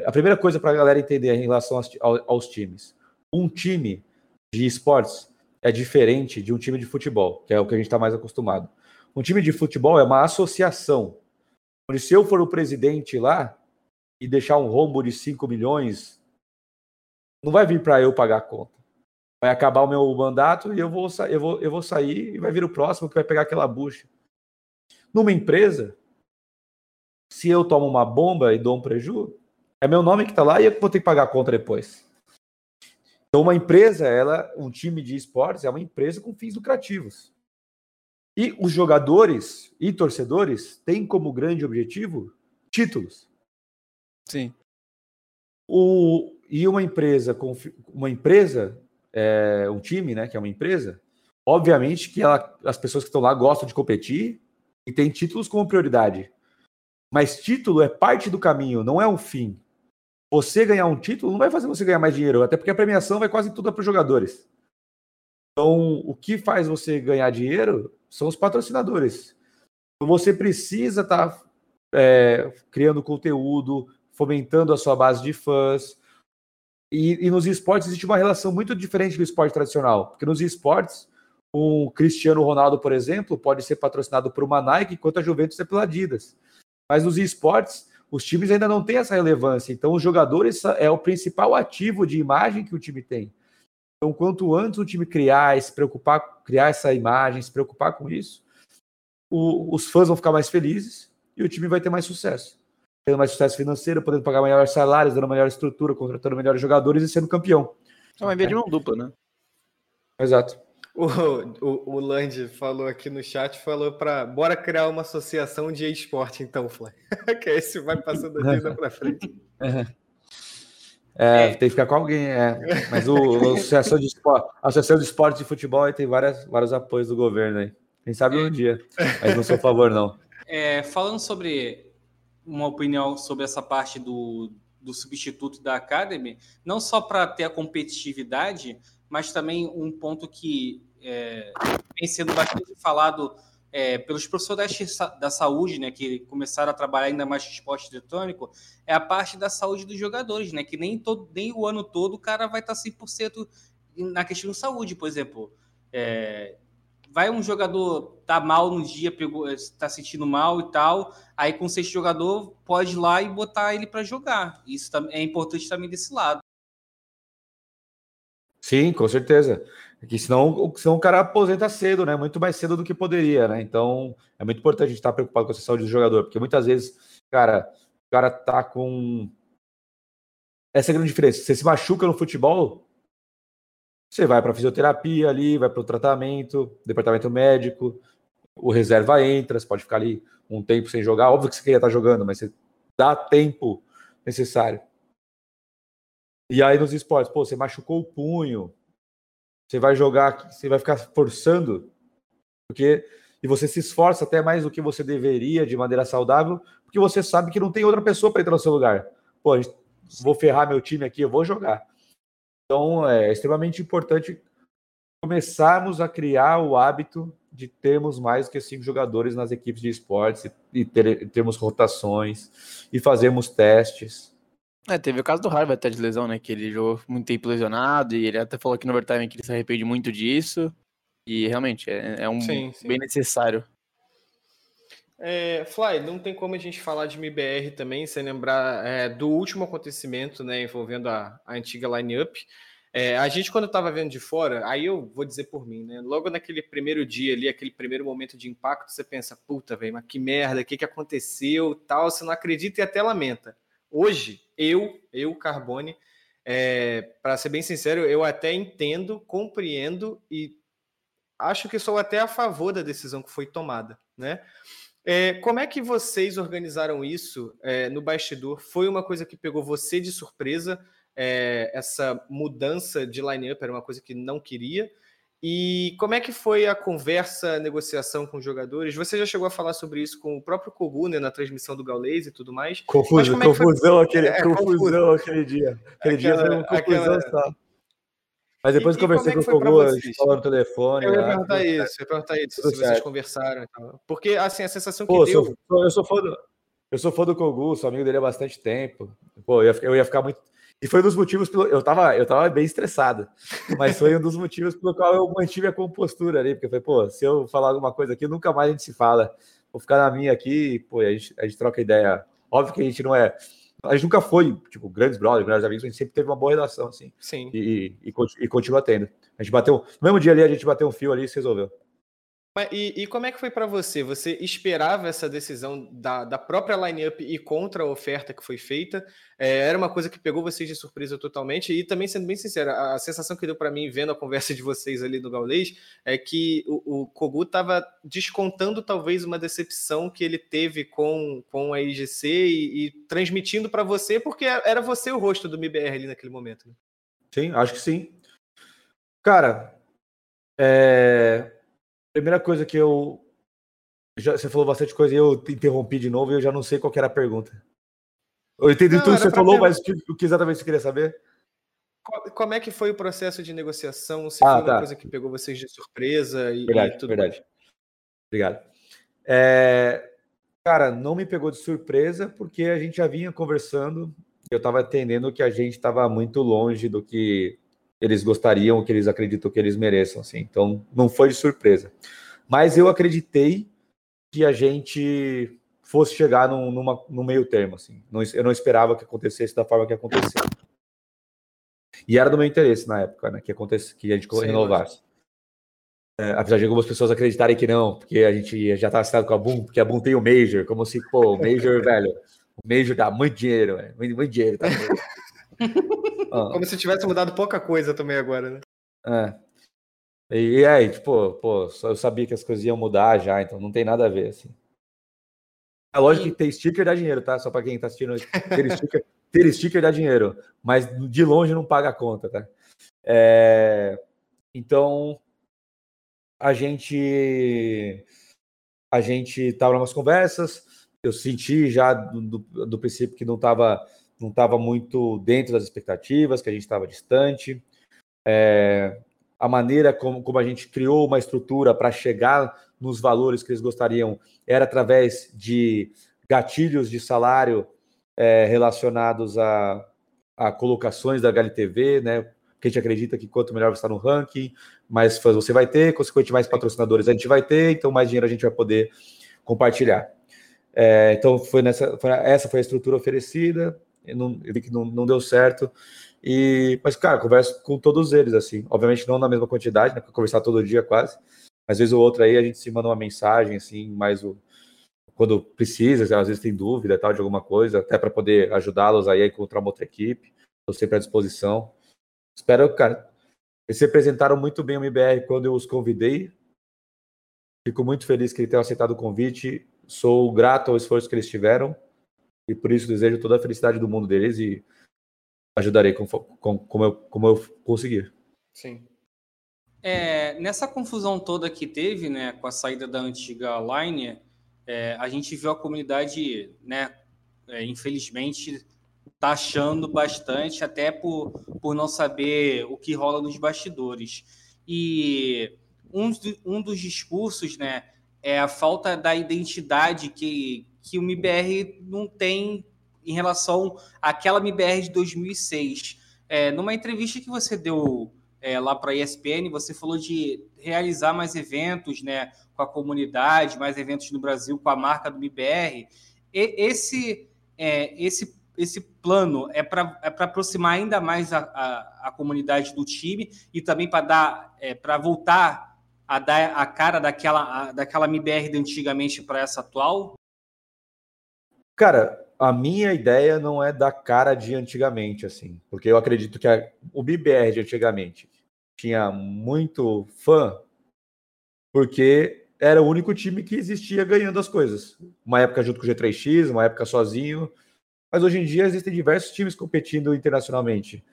a primeira coisa para a galera entender em relação aos, aos, times. Um time de esportes é diferente de um time de futebol, que é o que a gente está mais acostumado. Um time de futebol é uma associação, onde se eu for o presidente lá, e deixar um rombo de 5 milhões, não vai vir para eu pagar a conta. Vai acabar o meu mandato e eu vou, eu, vou, eu vou sair e vai vir o próximo que vai pegar aquela bucha. Numa empresa, se eu tomo uma bomba e dou um prejuízo, é meu nome que está lá e eu vou ter que pagar a conta depois. Então, uma empresa, ela, um time de esportes, é uma empresa com fins lucrativos. E os jogadores e torcedores têm como grande objetivo títulos. Sim. O, e uma empresa, uma empresa, é, um time, né, que é uma empresa, obviamente que ela, as pessoas que estão lá gostam de competir e tem títulos como prioridade. Mas título é parte do caminho, não é um fim. Você ganhar um título não vai fazer você ganhar mais dinheiro, até porque a premiação vai quase tudo para os jogadores. Então, o que faz você ganhar dinheiro são os patrocinadores. Então, você precisa estar tá, é, criando conteúdo, fomentando a sua base de fãs. E, e, nos esportes existe uma relação muito diferente do esporte tradicional, porque nos esportes, o Cristiano Ronaldo, por exemplo, pode ser patrocinado por uma Nike, enquanto a Juventus é pela Adidas. Mas nos esportes, os times ainda não têm essa relevância. Então, os jogadores é o principal ativo de imagem que o time tem. Então, quanto antes o time criar, se preocupar, criar essa imagem, se preocupar com isso, o, os fãs vão ficar mais felizes e o time vai ter mais sucesso. Tendo mais sucesso financeiro, podendo pagar maiores salários, dando melhor estrutura, contratando melhores jogadores e sendo campeão. É uma via de mão dupla, né? Exato. O, o, o Land falou aqui no chat, falou para bora criar uma associação de esporte, então, Fly. que esse vai passando a vida para frente. É, é, tem que ficar com alguém, é. Mas o, a Associação de Esporte, Associação de Esporte de Futebol tem várias, vários apoios do governo aí. Quem sabe um dia, mas não sou a favor, não. É, falando sobre uma opinião sobre essa parte do, do substituto da Academy, não só para ter a competitividade, mas também um ponto que é, vem sendo bastante falado é, pelos profissionais da saúde, né, que começaram a trabalhar ainda mais com esporte eletrônico, é a parte da saúde dos jogadores, né, que nem, todo, nem o ano todo o cara vai estar 100% na questão de saúde, por exemplo. É, vai um jogador tá mal no dia, pegou, tá sentindo mal e tal, aí com sexto jogador pode ir lá e botar ele para jogar. Isso é importante também desse lado. Sim, com certeza. Que senão, senão o cara aposenta cedo, né? Muito mais cedo do que poderia, né? Então é muito importante a gente estar preocupado com a saúde do jogador, porque muitas vezes, cara, o cara tá com. Essa é a grande diferença. Você se machuca no futebol, você vai para fisioterapia ali, vai para o tratamento, departamento médico, o reserva entra, você pode ficar ali um tempo sem jogar. Óbvio que você queria estar jogando, mas você dá tempo necessário. E aí nos esportes, pô, você machucou o punho, você vai jogar, você vai ficar forçando, porque e você se esforça até mais do que você deveria de maneira saudável, porque você sabe que não tem outra pessoa para entrar no seu lugar. Pô, vou ferrar meu time aqui, eu vou jogar. Então é extremamente importante começarmos a criar o hábito de termos mais do que cinco jogadores nas equipes de esportes e ter, termos rotações e fazermos testes. É, teve o caso do Harvard até de lesão, né? Que ele jogou muito tempo lesionado e ele até falou aqui no overtime que ele se arrepende muito disso. E realmente é, é um sim, sim. bem necessário. É, Fly, não tem como a gente falar de MBR também sem lembrar é, do último acontecimento, né, envolvendo a, a antiga lineup. É, a gente, quando estava vendo de fora, aí eu vou dizer por mim, né? Logo naquele primeiro dia ali, aquele primeiro momento de impacto, você pensa, puta, velho, mas que merda, o que, que aconteceu, tal, você não acredita e até lamenta. Hoje, eu, eu, Carbone, é, para ser bem sincero, eu até entendo, compreendo e acho que sou até a favor da decisão que foi tomada, né? É, como é que vocês organizaram isso é, no bastidor? Foi uma coisa que pegou você de surpresa? É, essa mudança de line-up era uma coisa que não queria? E como é que foi a conversa, a negociação com os jogadores? Você já chegou a falar sobre isso com o próprio Kogu, né, na transmissão do Gaulês e tudo mais? Confuso, confusão, aquele, é, confusão aquele dia. Aquele aquela, dia foi uma confusão aquela... só. Mas depois e, conversei com o Kogu, a gente falou no telefone. Eu ia perguntar isso, eu ia perguntar isso, se vocês conversaram. Então. Porque, assim, a sensação que Pô, deu... Sou, eu, sou fã do, eu sou fã do Kogu, sou amigo dele há bastante tempo. Pô, eu ia, eu ia ficar muito e foi um dos motivos pelo. Eu tava, eu tava bem estressado, mas foi um dos motivos pelo qual eu mantive a compostura ali, porque foi, pô, se eu falar alguma coisa aqui, nunca mais a gente se fala. Vou ficar na minha aqui, pô, a gente, a gente troca ideia. Óbvio que a gente não é. A gente nunca foi, tipo, grandes brothers, grandes amigos, a gente sempre teve uma boa relação, assim. Sim. E, e, e continua tendo. A gente bateu. No mesmo dia ali, a gente bateu um fio ali e se resolveu. E, e, como é que foi para você? Você esperava essa decisão da, da própria line-up e contra a oferta que foi feita? É, era uma coisa que pegou vocês de surpresa totalmente? E também, sendo bem sincero, a, a sensação que deu para mim vendo a conversa de vocês ali no Gaulês é que o, o Kogu estava descontando talvez uma decepção que ele teve com, com a IGC e, e transmitindo para você, porque era você o rosto do MBR ali naquele momento. Né? Sim, acho que sim. Cara, é primeira coisa que eu. Já, você falou bastante coisa e eu interrompi de novo e eu já não sei qual era a pergunta. Eu entendi não, tudo que você falou, ter... mas o que exatamente você queria saber? Como é que foi o processo de negociação? Se ah, foi uma tá. coisa que pegou vocês de surpresa e, verdade, e tudo verdade. Mais. Obrigado. É, cara, não me pegou de surpresa porque a gente já vinha conversando. Eu estava entendendo que a gente estava muito longe do que eles gostariam, que eles acreditam que eles mereçam, assim. Então, não foi de surpresa. Mas eu acreditei que a gente fosse chegar num, numa, no meio termo, assim. Não, eu não esperava que acontecesse da forma que aconteceu. E era do meu interesse na época, né, que, acontece, que a gente Sim, renovasse. É, apesar de algumas pessoas acreditarem que não, porque a gente já estava assinado com a Boom, porque a Boom tem o Major, como se, pô, o Major, velho, o Major dá muito dinheiro, muito, muito dinheiro. Tá. Como se tivesse mudado pouca coisa também agora, né? É. E, aí, tipo, pô, eu sabia que as coisas iam mudar já, então não tem nada a ver, assim. É lógico que ter sticker dá dinheiro, tá? Só para quem tá assistindo. Ter sticker, ter sticker dá dinheiro, mas de longe não paga a conta, tá? É... Então, a gente a gente tava nas conversas, eu senti já do, do, do princípio que não estava não estava muito dentro das expectativas, que a gente estava distante. É, a maneira como, como a gente criou uma estrutura para chegar nos valores que eles gostariam era através de gatilhos de salário é, relacionados a, a colocações da HLTV, né? Porque a gente acredita que quanto melhor você está no ranking, mais fãs você vai ter, consequentemente mais patrocinadores a gente vai ter, então mais dinheiro a gente vai poder compartilhar. É, então foi nessa, foi, essa foi a estrutura oferecida não, eu vi que não, não deu certo. E, mas, cara, converso com todos eles, assim. Obviamente não na mesma quantidade, né? Conversar todo dia quase. Às vezes o outro aí a gente se manda uma mensagem, assim, mais o, quando precisa, às vezes tem dúvida tal de alguma coisa, até para poder ajudá-los aí a encontrar uma outra equipe. Estou sempre à disposição. Espero, cara. Eles se apresentaram muito bem o MBR quando eu os convidei. Fico muito feliz que tenham aceitado o convite. Sou grato ao esforço que eles tiveram e por isso desejo toda a felicidade do mundo deles e ajudarei com, com, como, eu, como eu conseguir. Sim. É, nessa confusão toda que teve, né, com a saída da antiga Line, é, a gente viu a comunidade, né, é, infelizmente, taxando bastante, até por, por não saber o que rola nos bastidores. E um, um dos discursos, né, é a falta da identidade que, que o MIBR não tem em relação àquela MIBR de 2006. É, numa entrevista que você deu é, lá para a ESPN, você falou de realizar mais eventos né, com a comunidade, mais eventos no Brasil com a marca do MIBR. E, esse, é, esse, esse plano é para é aproximar ainda mais a, a, a, comunidade do time e também para dar é, para voltar a dar a cara daquela, a, daquela MIBR de antigamente para essa atual? Cara, a minha ideia não é da cara de antigamente, assim, porque eu acredito que a, o BBR de antigamente tinha muito fã, porque era o único time que existia ganhando as coisas. Uma época junto com o G3X, uma época sozinho, mas hoje em dia existem diversos times competindo internacionalmente.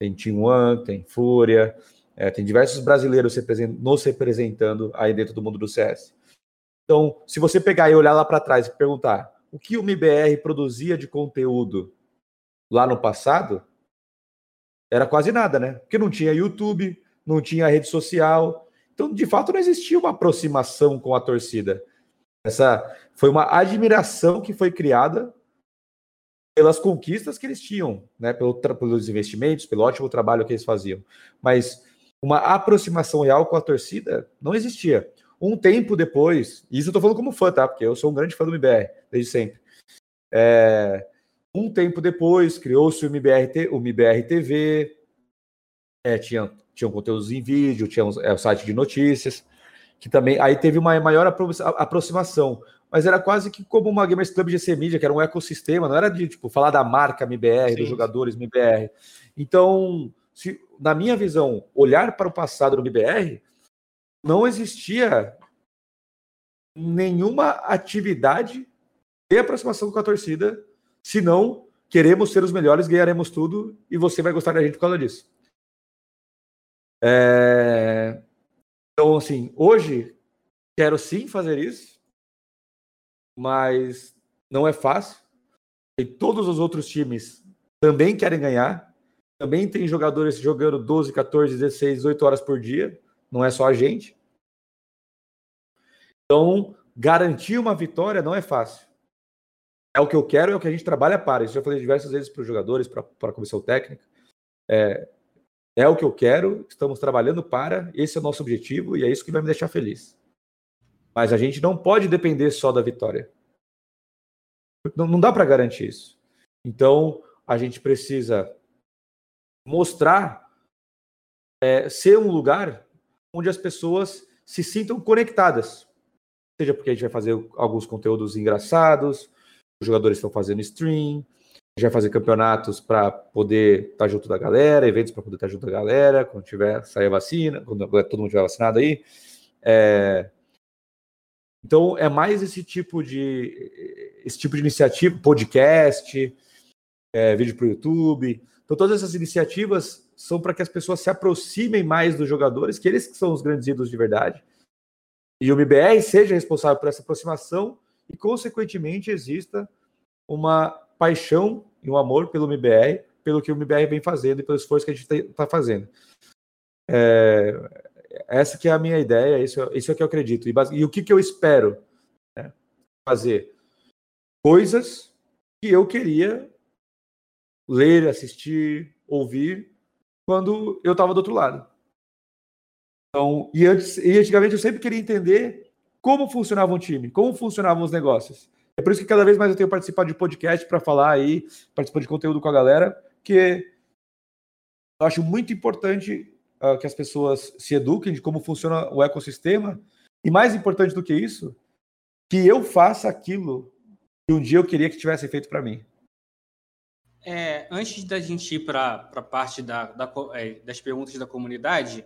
Tem Team One, tem Fúria, é, tem diversos brasileiros nos representando aí dentro do mundo do CS. Então, se você pegar e olhar lá para trás e perguntar o que o MBR produzia de conteúdo lá no passado era quase nada, né? Porque não tinha YouTube, não tinha rede social. Então, de fato, não existia uma aproximação com a torcida. Essa foi uma admiração que foi criada pelas conquistas que eles tinham, né? Pelo, pelos investimentos, pelo ótimo trabalho que eles faziam. Mas uma aproximação real com a torcida não existia. Um tempo depois, isso eu tô falando como fã, tá? Porque eu sou um grande fã do MBR, desde sempre. É, um tempo depois, criou-se o MBR, o MBR TV, é, tinha, tinha conteúdos em vídeo, tinha um, é, o site de notícias. que também aí teve uma maior aproximação, mas era quase que como uma Gamers Club GC Media, que era um ecossistema, não era de tipo falar da marca MBR, Sim. dos jogadores MBR. Então, se, na minha visão, olhar para o passado do MBR, não existia nenhuma atividade de aproximação com a torcida, senão queremos ser os melhores, ganharemos tudo e você vai gostar da gente por causa disso. É... Então, assim, hoje quero sim fazer isso, mas não é fácil. E todos os outros times também querem ganhar. Também tem jogadores jogando 12, 14, 16, 18 horas por dia. Não é só a gente. Então, garantir uma vitória não é fácil. É o que eu quero, é o que a gente trabalha para. Isso eu já falei diversas vezes para os jogadores, para a comissão técnica. É, é o que eu quero, estamos trabalhando para, esse é o nosso objetivo e é isso que vai me deixar feliz. Mas a gente não pode depender só da vitória. Não, não dá para garantir isso. Então, a gente precisa mostrar, é, ser um lugar onde as pessoas se sintam conectadas. Seja porque a gente vai fazer alguns conteúdos engraçados, os jogadores estão fazendo stream, já fazer campeonatos para poder estar tá junto da galera, eventos para poder estar tá junto da galera, quando tiver sair a vacina, quando todo mundo tiver vacinado aí. É... Então é mais esse tipo de esse tipo de iniciativa, podcast, é, vídeo para o YouTube. Então todas essas iniciativas são para que as pessoas se aproximem mais dos jogadores, que eles que são os grandes ídolos de verdade. E o MBR seja responsável por essa aproximação e, consequentemente, exista uma paixão e um amor pelo MBR, pelo que o MBR vem fazendo e pelo esforço que a gente está fazendo. É, essa que é a minha ideia, isso, isso é o que eu acredito. E, e o que, que eu espero né, fazer? Coisas que eu queria ler, assistir, ouvir quando eu estava do outro lado. Então, e, antes, e antigamente eu sempre queria entender como funcionava um time, como funcionavam os negócios. É por isso que cada vez mais eu tenho participado de podcast para falar aí, participar de conteúdo com a galera, que eu acho muito importante uh, que as pessoas se eduquem de como funciona o ecossistema, e mais importante do que isso, que eu faça aquilo que um dia eu queria que tivesse feito para mim. É, antes da gente ir para a parte da, da, é, das perguntas da comunidade,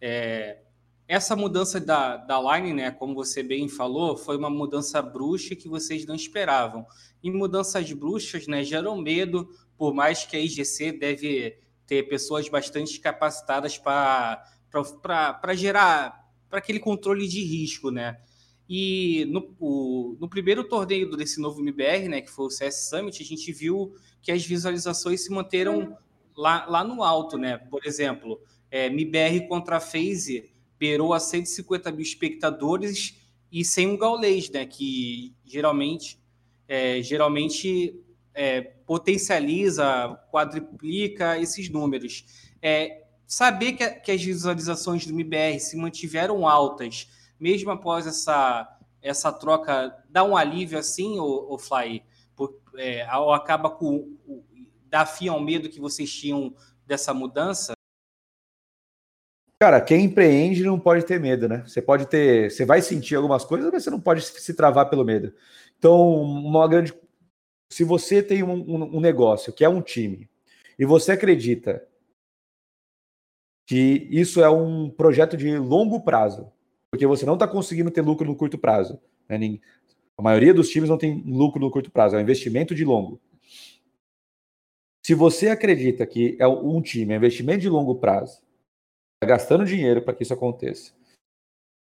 é, essa mudança da, da line, né, como você bem falou, foi uma mudança bruxa que vocês não esperavam. E mudanças bruxas né, geram medo, por mais que a IGC deve ter pessoas bastante capacitadas para gerar para aquele controle de risco, né? E no, o, no primeiro torneio desse novo MBR, né, que foi o CS Summit, a gente viu que as visualizações se manteram lá, lá no alto, né? Por exemplo, é, MBR contra a FaZe beirou a 150 mil espectadores e sem um gaulês, né? Que geralmente, é, geralmente é, potencializa, quadriplica esses números. É, saber que, que, as visualizações do MBR se mantiveram altas, mesmo após essa, essa troca, dá um alívio assim, o, o Fly? Por, é, ou acaba com. dá fim ao medo que vocês tinham dessa mudança? Cara, quem empreende não pode ter medo, né? Você pode ter, você vai sentir algumas coisas, mas você não pode se travar pelo medo. Então, uma grande, se você tem um, um negócio que é um time e você acredita que isso é um projeto de longo prazo, porque você não está conseguindo ter lucro no curto prazo. Né? A maioria dos times não tem lucro no curto prazo, é um investimento de longo. Se você acredita que é um time, é um investimento de longo prazo, gastando dinheiro para que isso aconteça.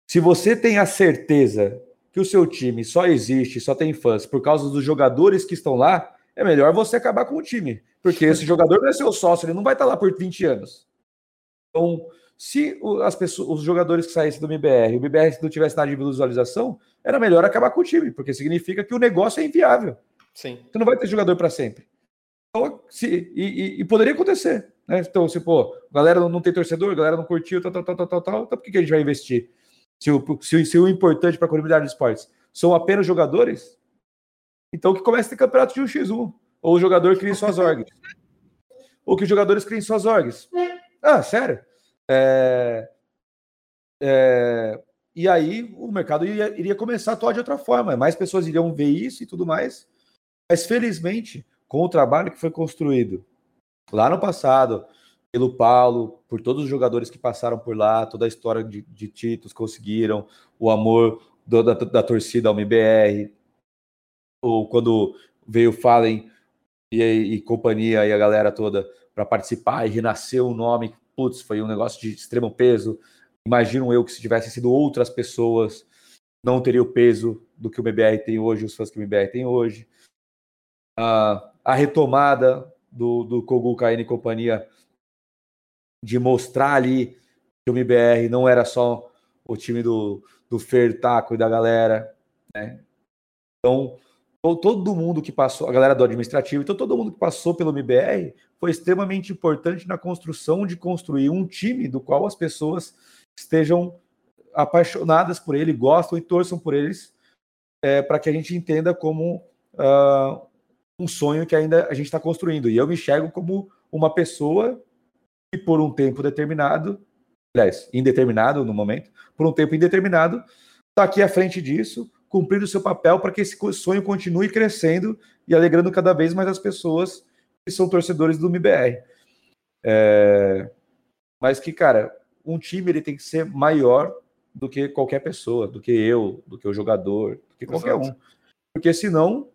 Se você tem a certeza que o seu time só existe, só tem fãs por causa dos jogadores que estão lá, é melhor você acabar com o time. Porque esse jogador não é seu sócio, ele não vai estar lá por 20 anos. Então, se as pessoas, os jogadores que saíssem do MBR, o MBR não tivesse nada de visualização, era melhor acabar com o time, porque significa que o negócio é inviável. Sim. Você não vai ter jogador para sempre. Então, se, e, e, e poderia acontecer. Né? Então, se, pô, galera não tem torcedor, galera não curtiu, tal, tal, tal, tal, tal, tal então por que, que a gente vai investir? Se o, se, se o importante para a comunidade de esportes são apenas jogadores, então que comece a ter campeonato de 1x1. Ou o jogador crie suas orgs. Ou que os jogadores criem suas orgs. Ah, sério? É, é, e aí o mercado iria, iria começar a atuar de outra forma. Mais pessoas iriam ver isso e tudo mais. Mas felizmente, com o trabalho que foi construído lá no passado, pelo Paulo, por todos os jogadores que passaram por lá, toda a história de, de títulos conseguiram, o amor do, da, da, torcida ao MBR, ou quando veio o Fallen e, e, companhia e a galera toda para participar e renasceu o nome, putz, foi um negócio de extremo peso. Imagino eu que se tivessem sido outras pessoas, não teria o peso do que o MBR tem hoje, os fãs que o MBR tem hoje. A retomada do, do Kogu Kaine e companhia de mostrar ali que o MBR não era só o time do, do Fer Taco e da galera, né? Então, todo mundo que passou, a galera do administrativo, então todo mundo que passou pelo MBR foi extremamente importante na construção de construir um time do qual as pessoas estejam apaixonadas por ele, gostam e torçam por eles, é, para que a gente entenda como uh, um sonho que ainda a gente está construindo. E eu me enxergo como uma pessoa que, por um tempo determinado, aliás, indeterminado no momento, por um tempo indeterminado, está aqui à frente disso, cumprindo o seu papel para que esse sonho continue crescendo e alegrando cada vez mais as pessoas que são torcedores do MBR. É... Mas que, cara, um time ele tem que ser maior do que qualquer pessoa, do que eu, do que o jogador, do que qualquer Exato. um. Porque senão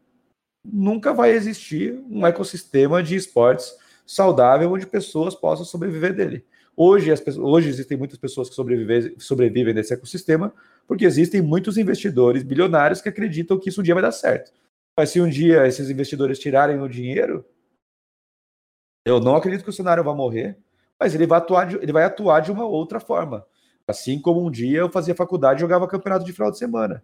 nunca vai existir um ecossistema de esportes saudável onde pessoas possam sobreviver dele. Hoje, as hoje existem muitas pessoas que sobrevivem, sobrevivem desse ecossistema porque existem muitos investidores bilionários que acreditam que isso um dia vai dar certo. Mas se um dia esses investidores tirarem o dinheiro, eu não acredito que o cenário vá morrer, mas ele vai atuar de, ele vai atuar de uma outra forma. Assim como um dia eu fazia faculdade e jogava campeonato de final de semana.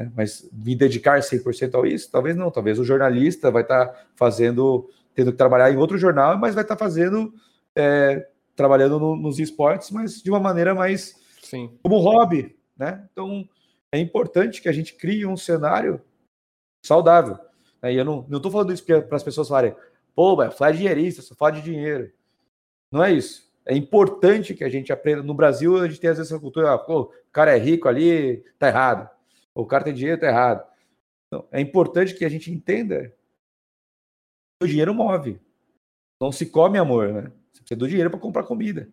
É, mas me dedicar 100% a isso? Talvez não. Talvez o jornalista vai estar tá fazendo, tendo que trabalhar em outro jornal, mas vai estar tá fazendo, é, trabalhando no, nos esportes, mas de uma maneira mais Sim. como hobby, né? Então é importante que a gente crie um cenário saudável. Né? E eu não estou falando isso para as pessoas falarem, pô, mas fala dinheirista, só fala de dinheiro. Não é isso. É importante que a gente aprenda. No Brasil, a gente tem às vezes essa cultura, ah, pô, o cara é rico ali, tá errado. O cara tem dinheiro, tá errado. Então, é importante que a gente entenda que o dinheiro move. Não se come amor, né? Você do dinheiro para comprar comida.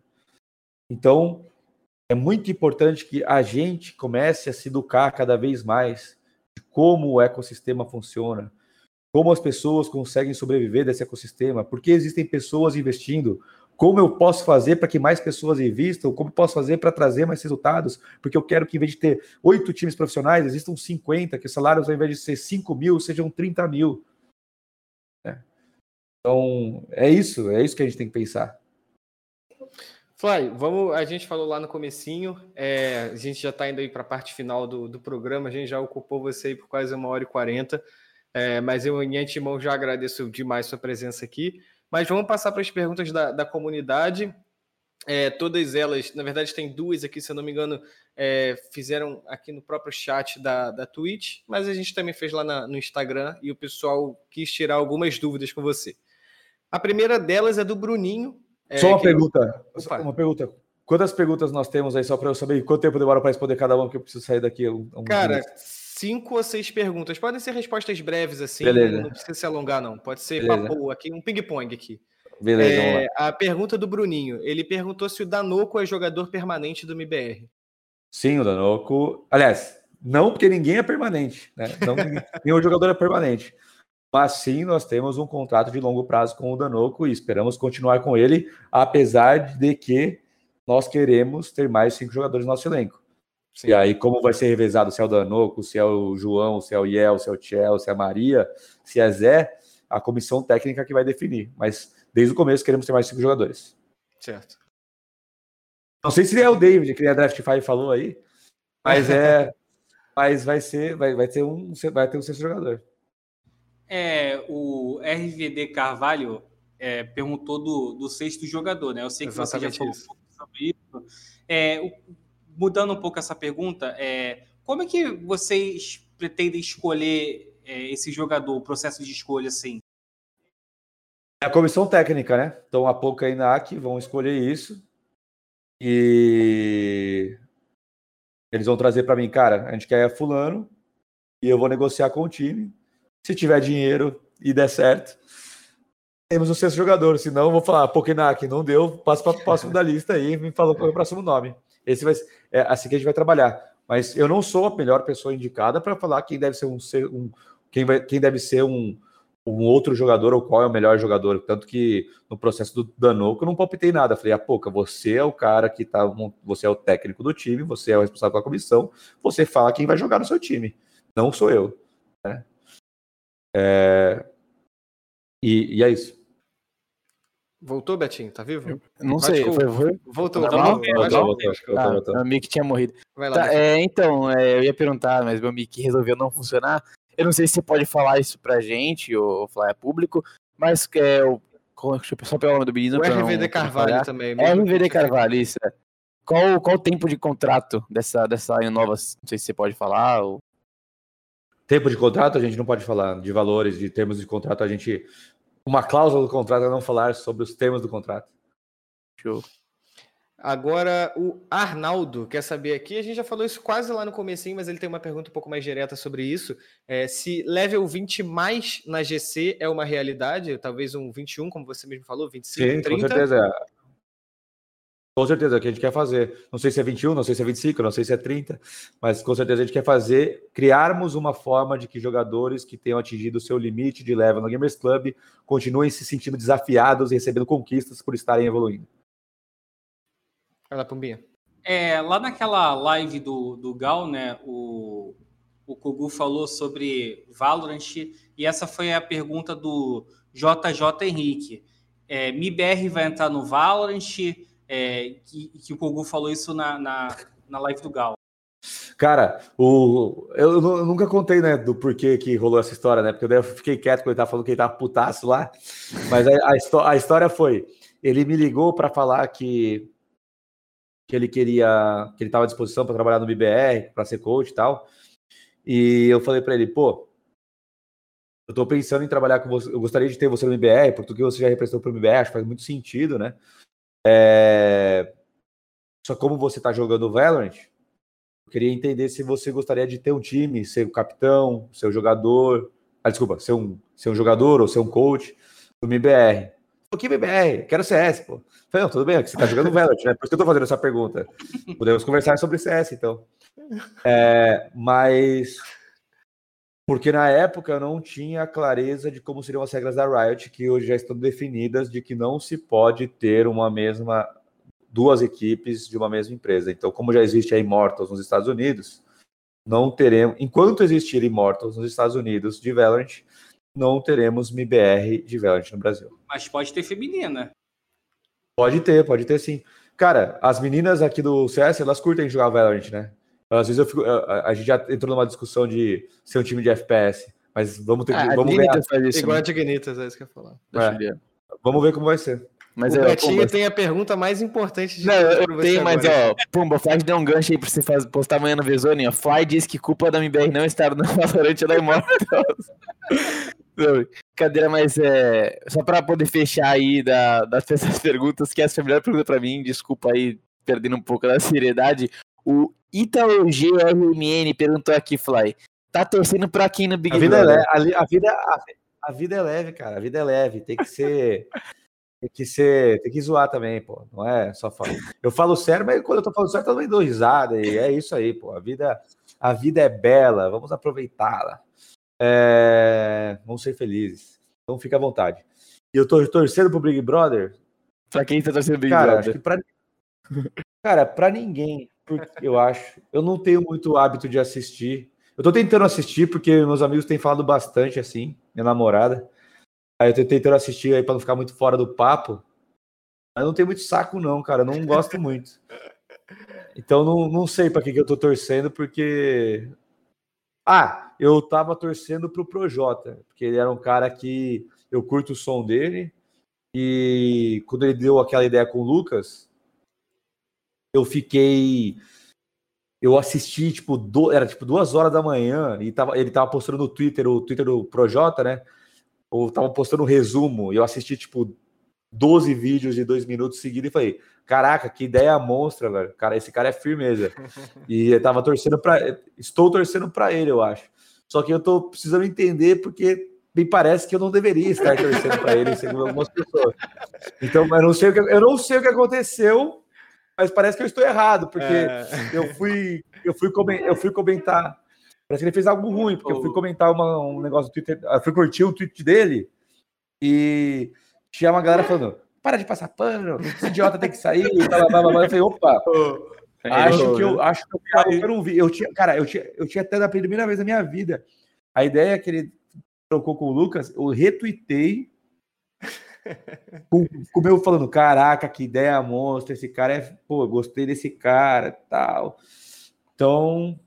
Então, é muito importante que a gente comece a se educar cada vez mais de como o ecossistema funciona, como as pessoas conseguem sobreviver desse ecossistema, porque existem pessoas investindo, como eu posso fazer para que mais pessoas investam, como posso fazer para trazer mais resultados, porque eu quero que em vez de ter oito times profissionais, existam 50, que os salários ao invés de ser 5 mil, sejam 30 mil. É. Então, é isso, é isso que a gente tem que pensar. Fly, vamos. A gente falou lá no comecinho, é, a gente já está indo aí para a parte final do, do programa, a gente já ocupou você aí por quase uma hora e quarenta, é, mas eu em antemão já agradeço demais sua presença aqui. Mas vamos passar para as perguntas da, da comunidade. É, todas elas, na verdade, tem duas aqui, se eu não me engano, é, fizeram aqui no próprio chat da, da Twitch, mas a gente também fez lá na, no Instagram e o pessoal quis tirar algumas dúvidas com você. A primeira delas é do Bruninho, é, só uma que... pergunta. Opa. Uma pergunta. Quantas perguntas nós temos aí, só para eu saber quanto tempo demora para responder cada uma, que eu preciso sair daqui. Um, um Cara, minuto. cinco ou seis perguntas. Podem ser respostas breves, assim. Beleza. Não precisa se alongar, não. Pode ser papo aqui, um ping-pong aqui. Beleza, é, A pergunta do Bruninho. Ele perguntou se o Danoco é jogador permanente do MBR. Sim, o Danoco. Aliás, não porque ninguém é permanente, né? Não, nenhum jogador é permanente. Mas sim, nós temos um contrato de longo prazo com o Danoco e esperamos continuar com ele, apesar de que nós queremos ter mais cinco jogadores no nosso elenco. Sim. E aí, como vai ser revezado se é o Danoco, se é o João, se é o Iel, se é o Tchel, se é a Maria, se é Zé, a comissão técnica que vai definir. Mas desde o começo queremos ter mais cinco jogadores. Certo. Não sei se é o David, que a Draft 5 falou aí, mas é. mas vai ser, vai, vai ter um, vai ter um sexto jogador. É, o RVD Carvalho é, perguntou do, do sexto jogador, né? Eu sei que Exatamente você já falou isso. um pouco sobre isso. É, mudando um pouco essa pergunta, é, como é que vocês pretendem escolher é, esse jogador, o processo de escolha, assim? É a comissão técnica, né? Então, a pouco aí na AC vão escolher isso. E Eles vão trazer para mim, cara, a gente quer fulano e eu vou negociar com o time. Se tiver dinheiro e der certo, temos o sexto jogador. Se não, vou falar, Pokenak, não deu, passa para o próximo da lista aí, me falou qual é o próximo nome. Esse vai é assim que a gente vai trabalhar. Mas eu não sou a melhor pessoa indicada para falar quem deve ser um, um quem, vai, quem deve ser um, um outro jogador ou qual é o melhor jogador. Tanto que no processo do Danoco eu não palpitei nada. Falei, ah, pouca, você é o cara que tá. Você é o técnico do time, você é o responsável pela comissão, você fala quem vai jogar no seu time. Não sou eu. Né? É... E, e é isso. Voltou, Betinho? Tá vivo? Não sei. Foi, foi? Voltou. Tá Voltou, voltou, Meu mic tinha morrido. Vai lá, tá, é, então, é, eu ia perguntar, mas meu mic resolveu não funcionar. Eu não sei se você pode falar isso pra gente ou falar é público, mas é, o, deixa eu só pegar o nome do menino. O RVD Carvalho também. É RVD Carvalho, isso. É. Qual, qual o tempo de contrato dessa, dessa nova? Não sei se você pode falar. Ou... Tempo de contrato a gente não pode falar, de valores, de termos de contrato a gente uma cláusula do contrato é não falar sobre os termos do contrato. Show. Agora, o Arnaldo quer saber aqui, a gente já falou isso quase lá no comecinho, mas ele tem uma pergunta um pouco mais direta sobre isso. É, se level 20 mais na GC é uma realidade, talvez um 21, como você mesmo falou, 25, Sim, 30? com certeza. Com certeza, é o que a gente quer fazer. Não sei se é 21, não sei se é 25, não sei se é 30, mas com certeza a gente quer fazer, criarmos uma forma de que jogadores que tenham atingido o seu limite de level no Gamers Club continuem se sentindo desafiados e recebendo conquistas por estarem evoluindo. Vai lá, Pumbinha. É, lá naquela live do, do Gal, né, o, o Kogu falou sobre Valorant e essa foi a pergunta do JJ Henrique. É, MIBR vai entrar no Valorant? É, que, que, o Kogu falou isso na, na, na live do Gal. Cara, o, eu, eu, nunca contei, né, do porquê que rolou essa história, né? Porque eu fiquei quieto quando ele tava falando que ele tava putaço lá. Mas a, a, a história foi: ele me ligou para falar que, que ele queria, que ele estava à disposição para trabalhar no BBR, para ser coach e tal. E eu falei para ele, pô, eu tô pensando em trabalhar com você, eu gostaria de ter você no BBR, porque você já representou para o BBR, acho que faz muito sentido, né? É... Só como você está jogando Valorant, eu queria entender se você gostaria de ter um time, ser o capitão, ser o jogador. Ah, desculpa, ser um, ser um jogador ou ser um coach do MBR. O que MBR? Quero CS, pô. Falei, não, tudo bem, é você está jogando Valorant, né? Por isso que eu estou fazendo essa pergunta. Podemos conversar sobre CS, então. É, mas porque na época eu não tinha clareza de como seriam as regras da Riot, que hoje já estão definidas de que não se pode ter uma mesma duas equipes de uma mesma empresa. Então, como já existe a Immortals nos Estados Unidos, não teremos, enquanto existir Immortals nos Estados Unidos de Valorant, não teremos MIBR de Valorant no Brasil. Mas pode ter feminina. Pode ter, pode ter sim. Cara, as meninas aqui do CS, elas curtem jogar Valorant, né? Às vezes eu fico, a, a gente já entrou numa discussão de ser um time de FPS, mas vamos ter que. Ah, vamos ver. Faz isso, Igual né? a Dignitas, é isso que eu ia falar. É. Vamos ver como vai ser. Mas o é, Betinho Pumba, tem a pergunta mais importante de Não, eu tenho, mas ó, Pumba, Fly deu um gancho aí pra você fazer, postar amanhã no Vezone, ó. Fly diz que culpa da MBR não estar no Valorant da Immortals. Cadeira, mas é. Só pra poder fechar aí da, das perguntas, que essa foi a melhor pergunta pra mim, desculpa aí, perdendo um pouco da seriedade. O Italo GRMN perguntou aqui, Fly. Tá torcendo pra quem no Big a vida Brother? É leve, a, vida, a, a, vida é leve, cara. A vida é leve. Tem que ser. tem que ser. Tem que zoar também, pô. Não é só falar. Eu falo sério, mas quando eu tô falando sério, eu também dou risada. E é isso aí, pô. A vida, a vida é bela. Vamos aproveitá-la. É... Vamos ser felizes. Então fica à vontade. E eu tô torcendo pro Big Brother. Pra quem tá torcendo pro Big cara, Brother? Acho que pra... Cara, pra ninguém porque eu acho. Eu não tenho muito hábito de assistir. Eu tô tentando assistir porque meus amigos têm falado bastante assim, minha namorada. Aí eu tô tentando assistir aí para não ficar muito fora do papo. Mas não tenho muito saco não, cara, eu não gosto muito. Então não, não sei para que que eu tô torcendo porque ah, eu tava torcendo pro Projota, porque ele era um cara que eu curto o som dele e quando ele deu aquela ideia com o Lucas, eu fiquei. Eu assisti, tipo, do, era tipo duas horas da manhã, e tava, ele tava postando no Twitter, o Twitter do Projota, né? Ou tava postando um resumo, e eu assisti, tipo, 12 vídeos de dois minutos seguidos e falei: Caraca, que ideia monstra, velho. Cara, esse cara é firmeza. E eu tava torcendo para. Estou torcendo para ele, eu acho. Só que eu tô precisando entender porque me parece que eu não deveria estar torcendo para ele, segundo algumas pessoas. Então, eu não sei o que, eu não sei o que aconteceu, mas parece que eu estou errado, porque é... eu fui eu fui eu fui comentar. Parece que ele fez algo ruim, porque eu fui comentar uma, um negócio do Twitter, eu fui curtir o tweet dele e tinha uma galera falando: para de passar pano, esse idiota tem que sair, blá, blá, blá, blá. Eu falei, opa, acho que eu acho que eu, eu não vi. Eu tinha, cara, eu tinha, eu tinha até da primeira vez na minha vida. A ideia que ele trocou com o Lucas, eu retuitei com, com o meu falando: caraca, que ideia monstra, esse cara é, pô, gostei desse cara tal. Então,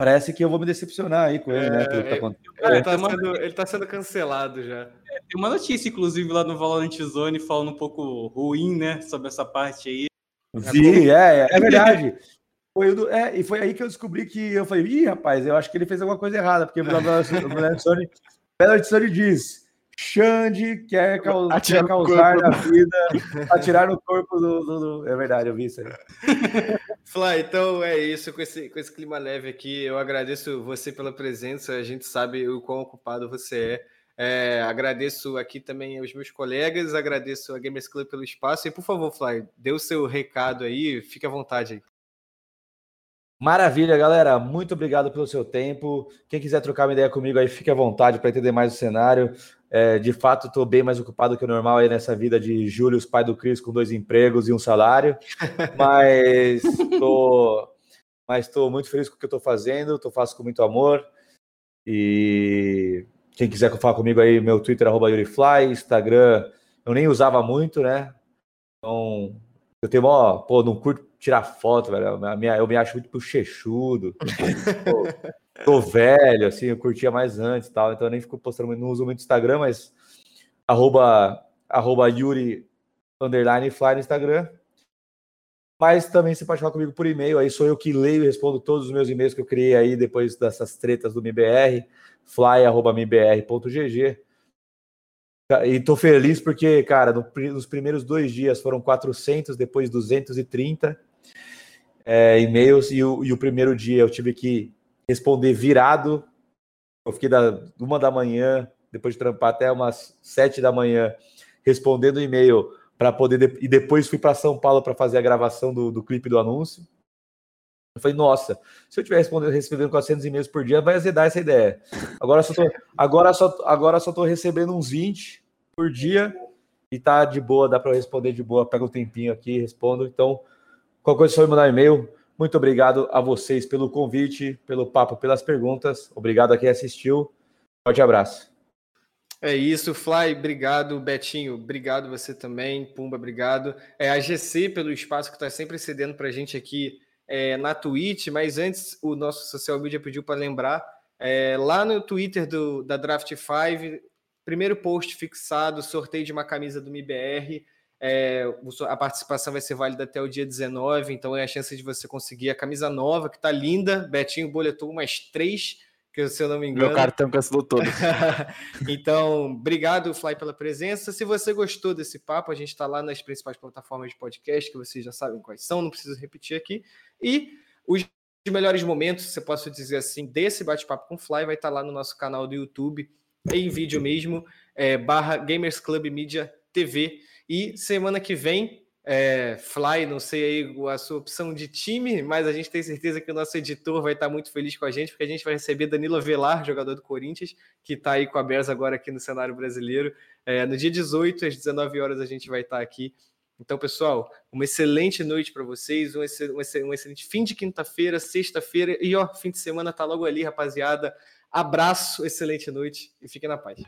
Parece que eu vou me decepcionar aí com ele, né? É, tá é, ele, tá sendo, ele tá sendo cancelado já. É, tem uma notícia, inclusive, lá no Valorant Zone, falando um pouco ruim, né? Sobre essa parte aí. Sim, é, é, é verdade. Foi do, é, e foi aí que eu descobri que eu falei, ih, rapaz, eu acho que ele fez alguma coisa errada, porque o Valorant Zone, Valorant Zone diz Xande quer, causar, quer causar na vida, atirar no corpo do, do, do, É verdade, eu vi isso aí. Fly, então é isso, com esse, com esse clima leve aqui, eu agradeço você pela presença, a gente sabe o quão ocupado você é. é agradeço aqui também aos meus colegas, agradeço a Gamers Club pelo espaço, e por favor, Fly, dê o seu recado aí, fique à vontade aí. Maravilha, galera. Muito obrigado pelo seu tempo. Quem quiser trocar uma ideia comigo aí, fique à vontade para entender mais o cenário. É, de fato, estou bem mais ocupado que o normal aí nessa vida de Júlio, pai do Cris, com dois empregos e um salário. Mas estou mas estou muito feliz com o que eu estou fazendo, estou fazendo com muito amor. E quem quiser falar comigo aí, meu Twitter é YuriFly, Instagram eu nem usava muito, né? Então, eu tenho uma, pô, não curto tirar foto, velho. Eu me acho muito bochechudo. tô velho, assim, eu curtia mais antes tal, então eu nem fico postando, não uso muito Instagram, mas arroba, arroba Yuri underline fly no Instagram. Mas também você pode falar comigo por e-mail, aí sou eu que leio e respondo todos os meus e-mails que eu criei aí depois dessas tretas do MBR, fly.mbr.gg. E tô feliz porque, cara, no, nos primeiros dois dias foram 400, depois 230 é, e-mails, e o, e o primeiro dia eu tive que responder virado. Eu fiquei da uma da manhã, depois de trampar até umas sete da manhã, respondendo e-mail para poder. De... E depois fui para São Paulo para fazer a gravação do, do clipe do anúncio. Eu falei, nossa, se eu estiver respondendo, recebendo 400 e-mails por dia, vai azedar essa ideia. Agora só tô, agora só, agora só tô recebendo uns 20 por dia e tá de boa, dá para responder de boa. Pega um tempinho aqui, respondo. Então, qualquer coisa, só me mandar e-mail. Muito obrigado a vocês pelo convite, pelo papo, pelas perguntas. Obrigado a quem assistiu. Forte abraço. É isso, Fly, obrigado, Betinho, obrigado você também, Pumba, obrigado. É a GC pelo espaço que está sempre cedendo para a gente aqui é, na Twitch, mas antes o nosso social media pediu para lembrar, é, lá no Twitter do, da Draft 5, primeiro post fixado, sorteio de uma camisa do MIBR, é, a participação vai ser válida até o dia 19, então é a chance de você conseguir a camisa nova, que está linda. Betinho boletou umas três, que se eu não me engano. Meu cartão cancelou todo. então, obrigado, Fly, pela presença. Se você gostou desse papo, a gente está lá nas principais plataformas de podcast, que vocês já sabem quais são, não preciso repetir aqui. E os melhores momentos, se eu posso dizer assim, desse bate-papo com o Fly, vai estar tá lá no nosso canal do YouTube, em vídeo mesmo, é, barra Gamers Club Media TV. E semana que vem, é, Fly, não sei aí a sua opção de time, mas a gente tem certeza que o nosso editor vai estar muito feliz com a gente, porque a gente vai receber Danilo Avelar, jogador do Corinthians, que está aí com a Bears agora aqui no cenário brasileiro. É, no dia 18, às 19 horas, a gente vai estar aqui. Então, pessoal, uma excelente noite para vocês, um, excelente, um excelente fim de quinta-feira, sexta-feira e ó, fim de semana tá logo ali, rapaziada. Abraço, excelente noite e fiquem na paz.